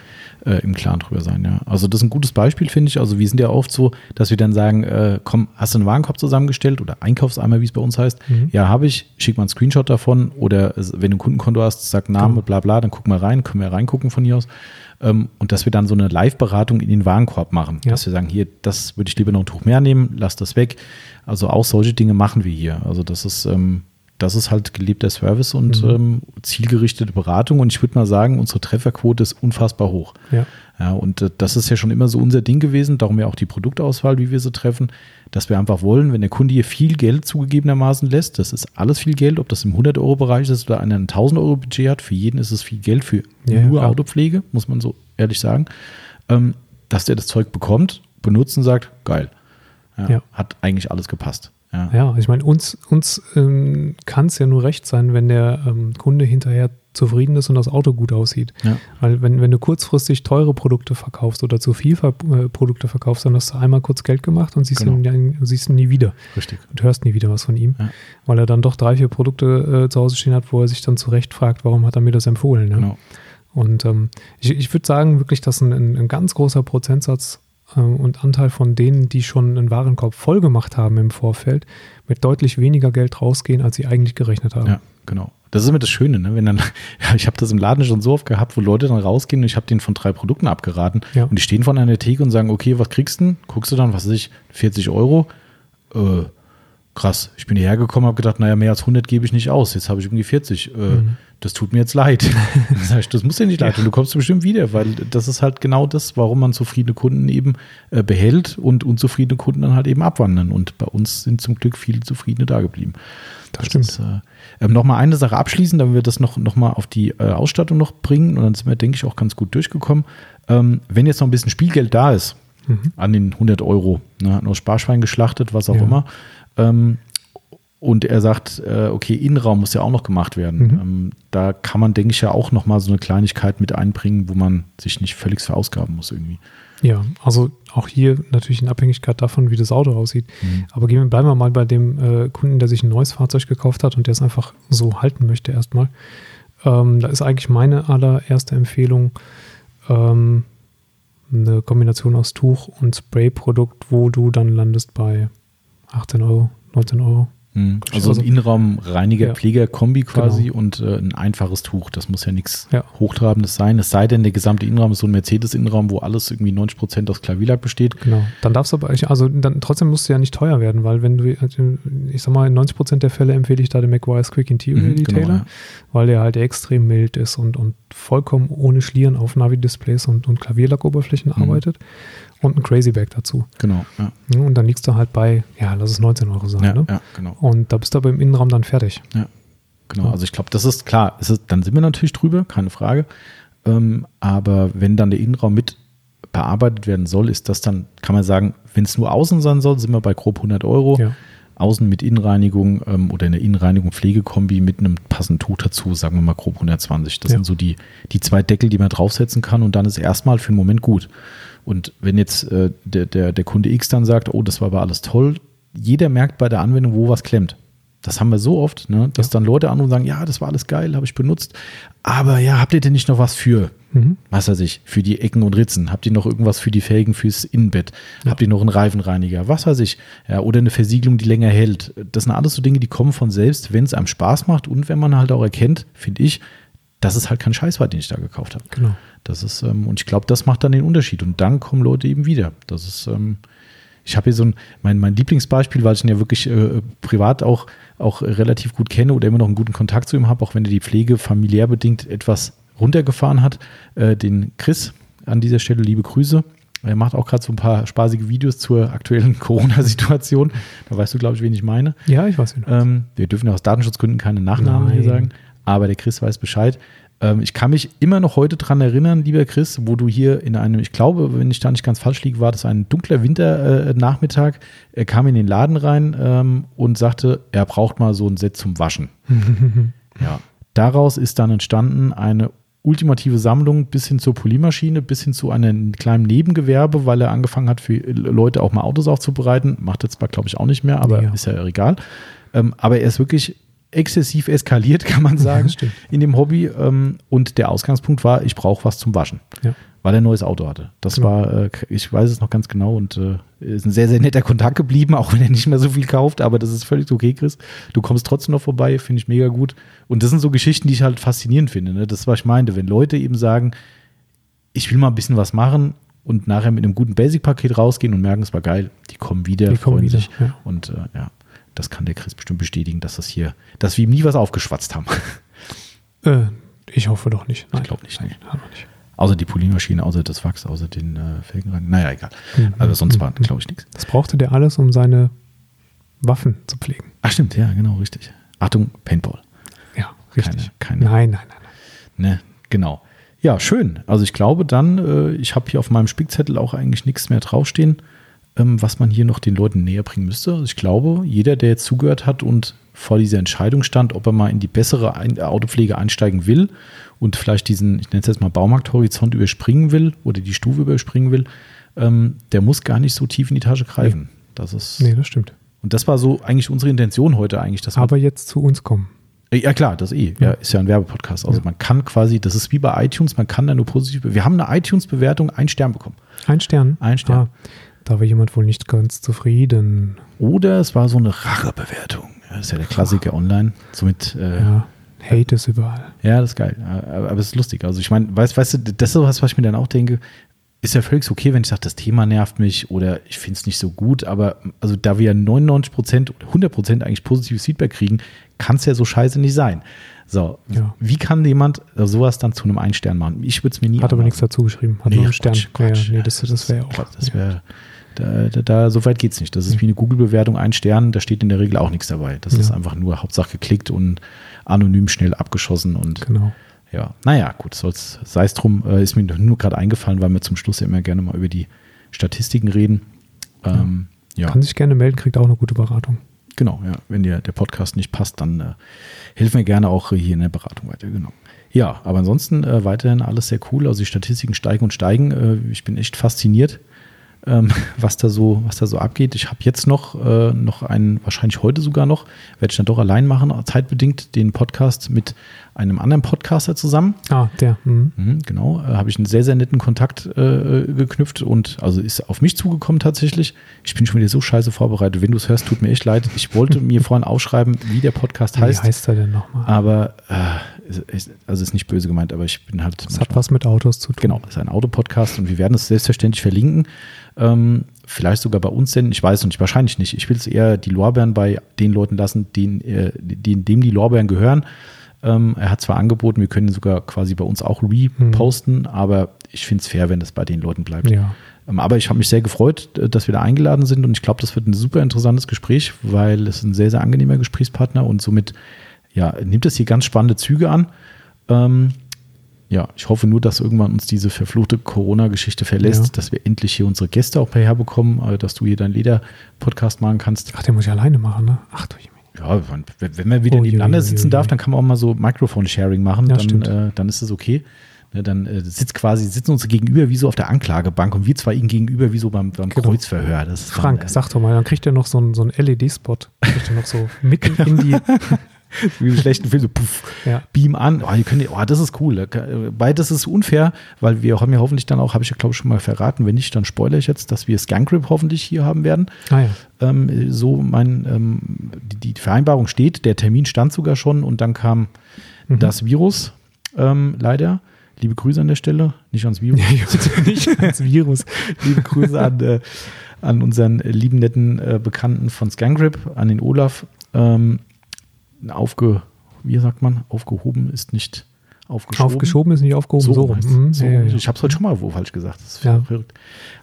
äh, im Klaren drüber sein. Ja. Also das ist ein gutes Beispiel, finde ich. Also wir sind ja oft so, dass wir dann sagen, äh, komm, hast du einen Warenkorb zusammengestellt oder Einkaufseimer, wie es bei uns heißt? Mhm. Ja, habe ich. Schick mal einen Screenshot davon oder wenn du ein Kundenkonto hast, sag Name, genau. bla bla, dann guck mal rein, können wir reingucken von hier aus. Ähm, und dass wir dann so eine Live-Beratung in den Warenkorb machen. Ja. Dass wir sagen, hier, das würde ich lieber noch ein Tuch mehr nehmen, lass das weg. Also auch solche Dinge machen wir hier. Also das ist, ähm, das ist halt gelebter Service und mhm. ähm, zielgerichtete Beratung. Und ich würde mal sagen, unsere Trefferquote ist unfassbar hoch. Ja. Ja, und äh, das ist ja schon immer so unser Ding gewesen, darum ja auch die Produktauswahl, wie wir sie treffen, dass wir einfach wollen, wenn der Kunde hier viel Geld zugegebenermaßen lässt, das ist alles viel Geld, ob das im 100-Euro-Bereich ist oder einer ein 1000-Euro-Budget hat, für jeden ist es viel Geld für ja, nur ja, Autopflege, muss man so ehrlich sagen, ähm, dass der das Zeug bekommt, benutzt und sagt, geil, ja, hat eigentlich alles gepasst. Ja, ich meine, uns, uns ähm, kann es ja nur recht sein, wenn der ähm, Kunde hinterher zufrieden ist und das Auto gut aussieht. Ja. Weil wenn, wenn du kurzfristig teure Produkte verkaufst oder zu viel Ver äh, Produkte verkaufst, dann hast du einmal kurz Geld gemacht und siehst, Genau. ihn, siehst ihn nie wieder Richtig. und hörst nie wieder was von ihm, Ja. weil er dann doch drei, vier Produkte äh, zu Hause stehen hat, wo er sich dann zurecht fragt, warum hat er mir das empfohlen. Ne? Genau. Und ähm, ich, ich würde sagen wirklich, dass ein, ein, ein ganz großer Prozentsatz äh, und Anteil von denen, die schon einen Warenkorb voll gemacht haben im Vorfeld, mit deutlich weniger Geld rausgehen, als sie eigentlich gerechnet haben. Ja, genau. Das ist immer das Schöne, ne? Wenn dann, ja, [laughs] ich habe das im Laden schon so oft gehabt, wo Leute dann rausgehen und ich habe denen von drei Produkten abgeraten Ja. und die stehen von einer Theke und sagen, okay, was kriegst du denn? Guckst du dann, was weiß ich, 40 Euro? Äh, krass. Ich bin hierher gekommen, habe gedacht, naja, mehr als 100 gebe ich nicht aus. Jetzt habe ich irgendwie 40. Äh, Mhm. Das tut mir jetzt leid. [laughs] Das muss dir nicht leid tun. Du kommst bestimmt wieder, weil das ist halt genau das, warum man zufriedene Kunden eben äh, behält und unzufriedene Kunden dann halt eben abwandern. Und bei uns sind zum Glück viele zufriedene da geblieben. Das stimmt. Ist, äh, ähm, Nochmal eine Sache abschließen, damit wir das noch, noch mal auf die äh, Ausstattung noch bringen und dann sind wir, denke ich, auch ganz gut durchgekommen. Ähm, wenn jetzt noch ein bisschen Spielgeld da ist, Mhm. an den 100 Euro, ne, hat noch Sparschwein geschlachtet, was auch Ja. immer, ähm, und er sagt, äh, okay, Innenraum muss ja auch noch gemacht werden. Mhm. Ähm, da kann man, denke ich, ja auch noch mal so eine Kleinigkeit mit einbringen, wo man sich nicht völlig verausgaben muss irgendwie. Ja, also auch hier natürlich in Abhängigkeit davon, wie das Auto aussieht. Mhm. Aber gehen bleiben wir mal bei dem äh, Kunden, der sich ein neues Fahrzeug gekauft hat und der es einfach so halten möchte erstmal. Ähm, da ist eigentlich meine allererste Empfehlung ähm, eine Kombination aus Tuch und Spray-Produkt, wo du dann landest bei 18 Euro, 19 Euro. Mhm. Also ein Innenraumreiniger, Ja. Pfleger-Kombi quasi Genau. und äh, ein einfaches Tuch. Das muss ja nichts Ja. Hochtrabendes sein. Es sei denn, der gesamte Innenraum ist so ein Mercedes-Innenraum, wo alles irgendwie 90 Prozent aus Klavierlack besteht. Genau. Dann darfst du aber, also dann trotzdem musst du ja nicht teuer werden, weil wenn du, also ich sag mal, in 90 Prozent der Fälle empfehle ich da den McGuire's Quick Interior Mhm, Detailer, genau, ja. weil der halt extrem mild ist und, und vollkommen ohne Schlieren auf Navi-Displays und, und Klavierlackoberflächen Mhm. arbeitet und ein Crazy Bag dazu. Genau, ja. Und dann liegst du halt bei, ja, lass es 19 Euro sein. Ja, ne? ja, genau. Und da bist du aber im Innenraum dann fertig. Genau, Ja. also ich glaube, das ist klar. Es ist, dann sind wir natürlich drüber, keine Frage. Ähm, aber wenn dann der Innenraum mit bearbeitet werden soll, ist das dann, kann man sagen, wenn es nur außen sein soll, sind wir bei grob 100 Euro. Ja. Außen mit Innenreinigung ähm, oder eine Innenreinigung Pflegekombi mit einem passenden Tuch dazu, sagen wir mal grob 120. Das Ja. sind so die, die zwei Deckel, die man draufsetzen kann und dann ist erstmal für den Moment gut. Und wenn jetzt äh, der, der, der Kunde X dann sagt, oh, das war aber alles toll, jeder merkt bei der Anwendung, wo was klemmt. Das haben wir so oft, ne, dass dann Leute anrufen und sagen, ja, das war alles geil, habe ich benutzt. Aber ja, habt ihr denn nicht noch was für, Mhm. was weiß ich, für die Ecken und Ritzen? Habt ihr noch irgendwas für die Felgen fürs Innenbett? Habt ihr noch einen Reifenreiniger? Was weiß ich. Ja, oder eine Versiegelung, die länger hält. Das sind alles so Dinge, die kommen von selbst, wenn es einem Spaß macht und wenn man halt auch erkennt, finde ich, das ist halt kein Scheiß war, den ich da gekauft habe. Genau. Das ist, ähm, und ich glaube, das macht dann den Unterschied. Und dann kommen Leute eben wieder. Das ist, ähm, ich habe hier so ein, mein, mein Lieblingsbeispiel, weil ich ihn ja wirklich äh, privat auch, auch relativ gut kenne oder immer noch einen guten Kontakt zu ihm habe, auch wenn er die Pflege familiär bedingt etwas runtergefahren hat. Äh, den Chris an dieser Stelle liebe Grüße. Er macht auch gerade so ein paar spaßige Videos zur aktuellen [laughs] Corona-Situation. Da weißt du, glaube ich, wen ich meine. Ja, ich weiß nicht. Ähm, wir dürfen ja aus Datenschutzgründen keine Nachnamen hier Nein. sagen, aber der Chris weiß Bescheid. Ähm, ich kann mich immer noch heute dran erinnern, lieber Chris, wo du hier in einem, ich glaube, wenn ich da nicht ganz falsch liege, war das ein dunkler Winternachmittag. er kam in den Laden rein ähm, und sagte, er braucht mal so ein Set zum Waschen. [laughs] ja. Daraus ist dann entstanden eine ultimative Sammlung bis hin zur Polymaschine, bis hin zu einem kleinen Nebengewerbe, weil er angefangen hat, für Leute auch mal Autos aufzubereiten. Macht jetzt zwar, glaube ich, auch nicht mehr, aber Ja. ist ja egal. Ähm, aber er ist wirklich exzessiv eskaliert, [laughs] kann man sagen, stimmt. in dem Hobby. Ähm, und der Ausgangspunkt war, ich brauche was zum Waschen, Ja. weil er ein neues Auto hatte. Das Genau. war, äh, ich weiß es noch ganz genau und äh, ist ein sehr, sehr netter Kontakt geblieben, [laughs] auch wenn er nicht mehr so viel kauft. Aber das ist völlig okay, Chris. Du kommst trotzdem noch vorbei, finde ich mega gut. Und das sind so Geschichten, die ich halt faszinierend finde. Ne? Das ist, was ich meinte. Wenn Leute eben sagen, ich will mal ein bisschen was machen und nachher mit einem guten Basic-Paket rausgehen und merken, es war geil, die kommen wieder, Die kommen freuen wieder, sich. ja. Und äh, ja, das kann der Chris bestimmt bestätigen, dass das hier, dass wir ihm nie was aufgeschwatzt haben. Äh, ich hoffe doch nicht. Nein, glaub nicht, Nein, haben wir nicht. außer die Polymaschine, außer das Wachs, außer den äh, Felgenreiniger. Naja, egal. Mhm. Aber sonst Mhm. war, glaube ich, nichts. Das brauchte der alles, um seine Waffen zu pflegen. Ach stimmt, ja, genau, richtig. Achtung, Paintball. Ja, richtig. Keine- keine- Nein, nein, nein. nein. Ne, genau. Ja, schön. Also ich glaube dann, äh, ich habe hier auf meinem Spickzettel auch eigentlich nichts mehr draufstehen. Ähm, was man hier noch den Leuten näher bringen müsste. Also ich glaube, jeder, der jetzt zugehört hat und vor dieser Entscheidung stand, ob er mal in die bessere Ein Autopflege einsteigen will und vielleicht diesen, ich nenne es jetzt mal Baumarkthorizont überspringen will oder die Stufe überspringen will, ähm, der muss gar nicht so tief in die Tasche greifen. Nee. Das ist. Nee, das stimmt. Und das war so eigentlich unsere Intention heute eigentlich. Dass Aber jetzt zu uns kommen. Ja, klar, das eh. Ja, ist ja ein Werbepodcast. Also ja. man kann quasi, das ist wie bei iTunes, man kann da nur positiv. Wir haben eine iTunes-Bewertung, ein Stern bekommen. Ein Stern? Ein Stern. Ah, da war jemand wohl nicht ganz zufrieden. Oder es war so eine Rachebewertung. Das ist ja der Klassiker Ach. online. Somit. Äh, ja. Hate ist überall. Ja, das ist geil. Aber, aber es ist lustig. Also ich meine, weißt, weißt du, das ist was, was ich mir dann auch denke, ist ja völlig okay, wenn ich sage, das Thema nervt mich oder ich finde es nicht so gut, aber also da wir 99 Prozent oder 100 Prozent eigentlich positives Feedback kriegen, kann es ja so scheiße nicht sein. So, ja. wie kann jemand sowas dann zu einem Ein-Stern machen? Ich würde es mir nie. Hat aber nichts dazu geschrieben. Hat nee, nur einen Stern. Quatsch, ja, nee, das, das wäre auch. Das wäre. Da, da, da, so weit geht es nicht. Das ist wie eine Google-Bewertung, ein Stern, da steht in der Regel auch nichts dabei. Das ja. ist einfach nur Hauptsache geklickt und anonym schnell abgeschossen und genau. ja, naja, gut, sei es drum, äh, ist mir nur gerade eingefallen, weil wir zum Schluss ja immer gerne mal über die Statistiken reden. Ähm, ja. Kann sich gerne melden, kriegt auch eine gute Beratung. Genau, ja. Wenn dir der Podcast nicht passt, dann äh, helfen wir gerne auch hier in der Beratung weiter. Genau. Ja, aber ansonsten äh, weiterhin alles sehr cool. Also die Statistiken steigen und steigen. Äh, ich bin echt fasziniert ähm, [laughs] was, da so, was da so abgeht. Ich habe jetzt noch, äh, noch einen, wahrscheinlich heute sogar noch, werde ich dann doch allein machen, zeitbedingt, den Podcast mit einem anderen Podcaster zusammen. Ah, der. Mhm. Mhm, genau, äh, habe ich einen sehr, sehr netten Kontakt äh, geknüpft und also ist auf mich zugekommen tatsächlich. Ich bin schon wieder so scheiße vorbereitet. Wenn du es hörst, tut mir echt leid. Ich wollte mir vorhin aufschreiben, wie der Podcast heißt. Wie heißt er denn nochmal? Aber äh, also ist nicht böse gemeint, aber ich bin halt. Es hat was mit Autos zu tun. Genau, es ist ein Autopodcast und wir werden es selbstverständlich verlinken. Ähm, vielleicht sogar bei uns senden, ich weiß es nicht, wahrscheinlich nicht. Ich will es eher die Lorbeeren bei den Leuten lassen, denen, äh, denen, dem die Lorbeeren gehören. Ähm, er hat zwar angeboten, wir können ihn sogar quasi bei uns auch reposten, mhm. aber ich finde es fair, wenn das bei den Leuten bleibt. Ja. Ähm, aber ich habe mich sehr gefreut, dass wir da eingeladen sind und ich glaube, das wird ein super interessantes Gespräch, weil es ein sehr, sehr angenehmer Gesprächspartner und somit ja, nimmt es hier ganz spannende Züge an. Ähm, ja, ich hoffe nur, dass irgendwann uns diese verfluchte Corona-Geschichte verlässt, ja. dass wir endlich hier unsere Gäste auch herbekommen, äh, dass du hier deinen Leder-Podcast machen kannst. Ach, den muss ich alleine machen, ne? Ach du Ja, wenn man wieder oh, nebeneinander sitzen darf, dann kann man auch mal so Mikrofon-Sharing machen, ja, dann, äh, dann ist es okay. Ne, dann äh, sitzt quasi, sitzen uns gegenüber wie so auf der Anklagebank und wir zwei ihnen gegenüber wie so beim, beim genau. Kreuzverhör. Frank, dann, äh, sag doch mal, dann kriegt er noch so einen, so einen LED-Spot. Kriegt er noch so mitten [laughs] in die wie im schlechten Film, so puff, ja. beam an. Oh, können, oh, das ist cool. Beides ist unfair, weil wir haben ja hoffentlich dann auch, habe ich ja glaube ich schon mal verraten, wenn nicht, dann spoilere ich jetzt, dass wir Scangrip hoffentlich hier haben werden. Ah, ja. ähm, so mein, ähm, die, die, Vereinbarung steht, der Termin stand sogar schon und dann kam mhm. das Virus ähm, leider. Liebe Grüße an der Stelle, nicht ans Virus. nicht [laughs] ans Virus. Liebe Grüße an, äh, an unseren lieben netten äh, Bekannten von Scangrip, an den Olaf. Ähm, aufge, wie sagt man, aufgehoben ist nicht aufgeschoben. Aufgeschoben ist nicht aufgehoben. So, so, mhm. so. Ja, ja, Ich habe es heute schon mal wo falsch gesagt. Das ist verrückt.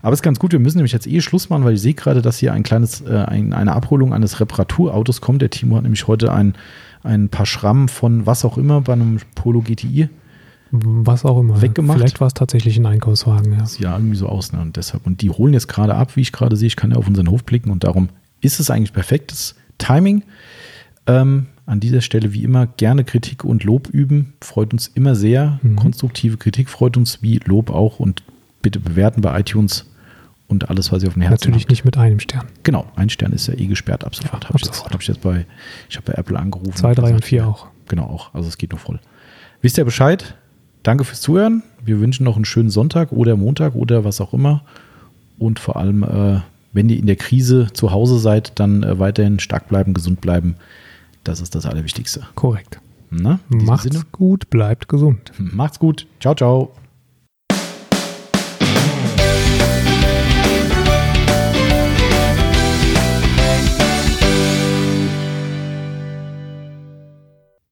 Aber es ist ganz gut. Wir müssen nämlich jetzt eh Schluss machen, weil ich sehe gerade, dass hier ein kleines, äh, ein, eine Abholung eines Reparaturautos kommt. Der Timo hat nämlich heute ein, ein paar Schrammen von was auch immer bei einem Polo GTI. Was auch immer. Weggemacht. Vielleicht war es tatsächlich ein Einkaufswagen, ja. Sieht ja irgendwie so aus. Ne? Und deshalb, und die holen jetzt gerade ab, wie ich gerade sehe. Ich kann ja auf unseren Hof blicken und darum ist es eigentlich perfektes Timing. Ähm, an dieser Stelle wie immer gerne Kritik und Lob üben. Freut uns immer sehr. Mhm. Konstruktive Kritik freut uns wie Lob auch und bitte bewerten bei iTunes und alles, was ihr auf dem Herzen Natürlich habt. nicht mit einem Stern. Genau, ein Stern ist ja eh gesperrt ab sofort. Ja, habe ich, hab ich, jetzt bei, ich habe bei Apple angerufen. Zwei, drei und vier auch. Genau, auch. Also es geht noch voll. Wisst ihr Bescheid? Danke fürs Zuhören. Wir wünschen noch einen schönen Sonntag oder Montag oder was auch immer. Und vor allem, äh, wenn ihr in der Krise zu Hause seid, dann äh, weiterhin stark bleiben, gesund bleiben. Das ist das Allerwichtigste. Korrekt. Na, Macht's Sinne? gut, bleibt gesund. Macht's gut. Ciao, ciao.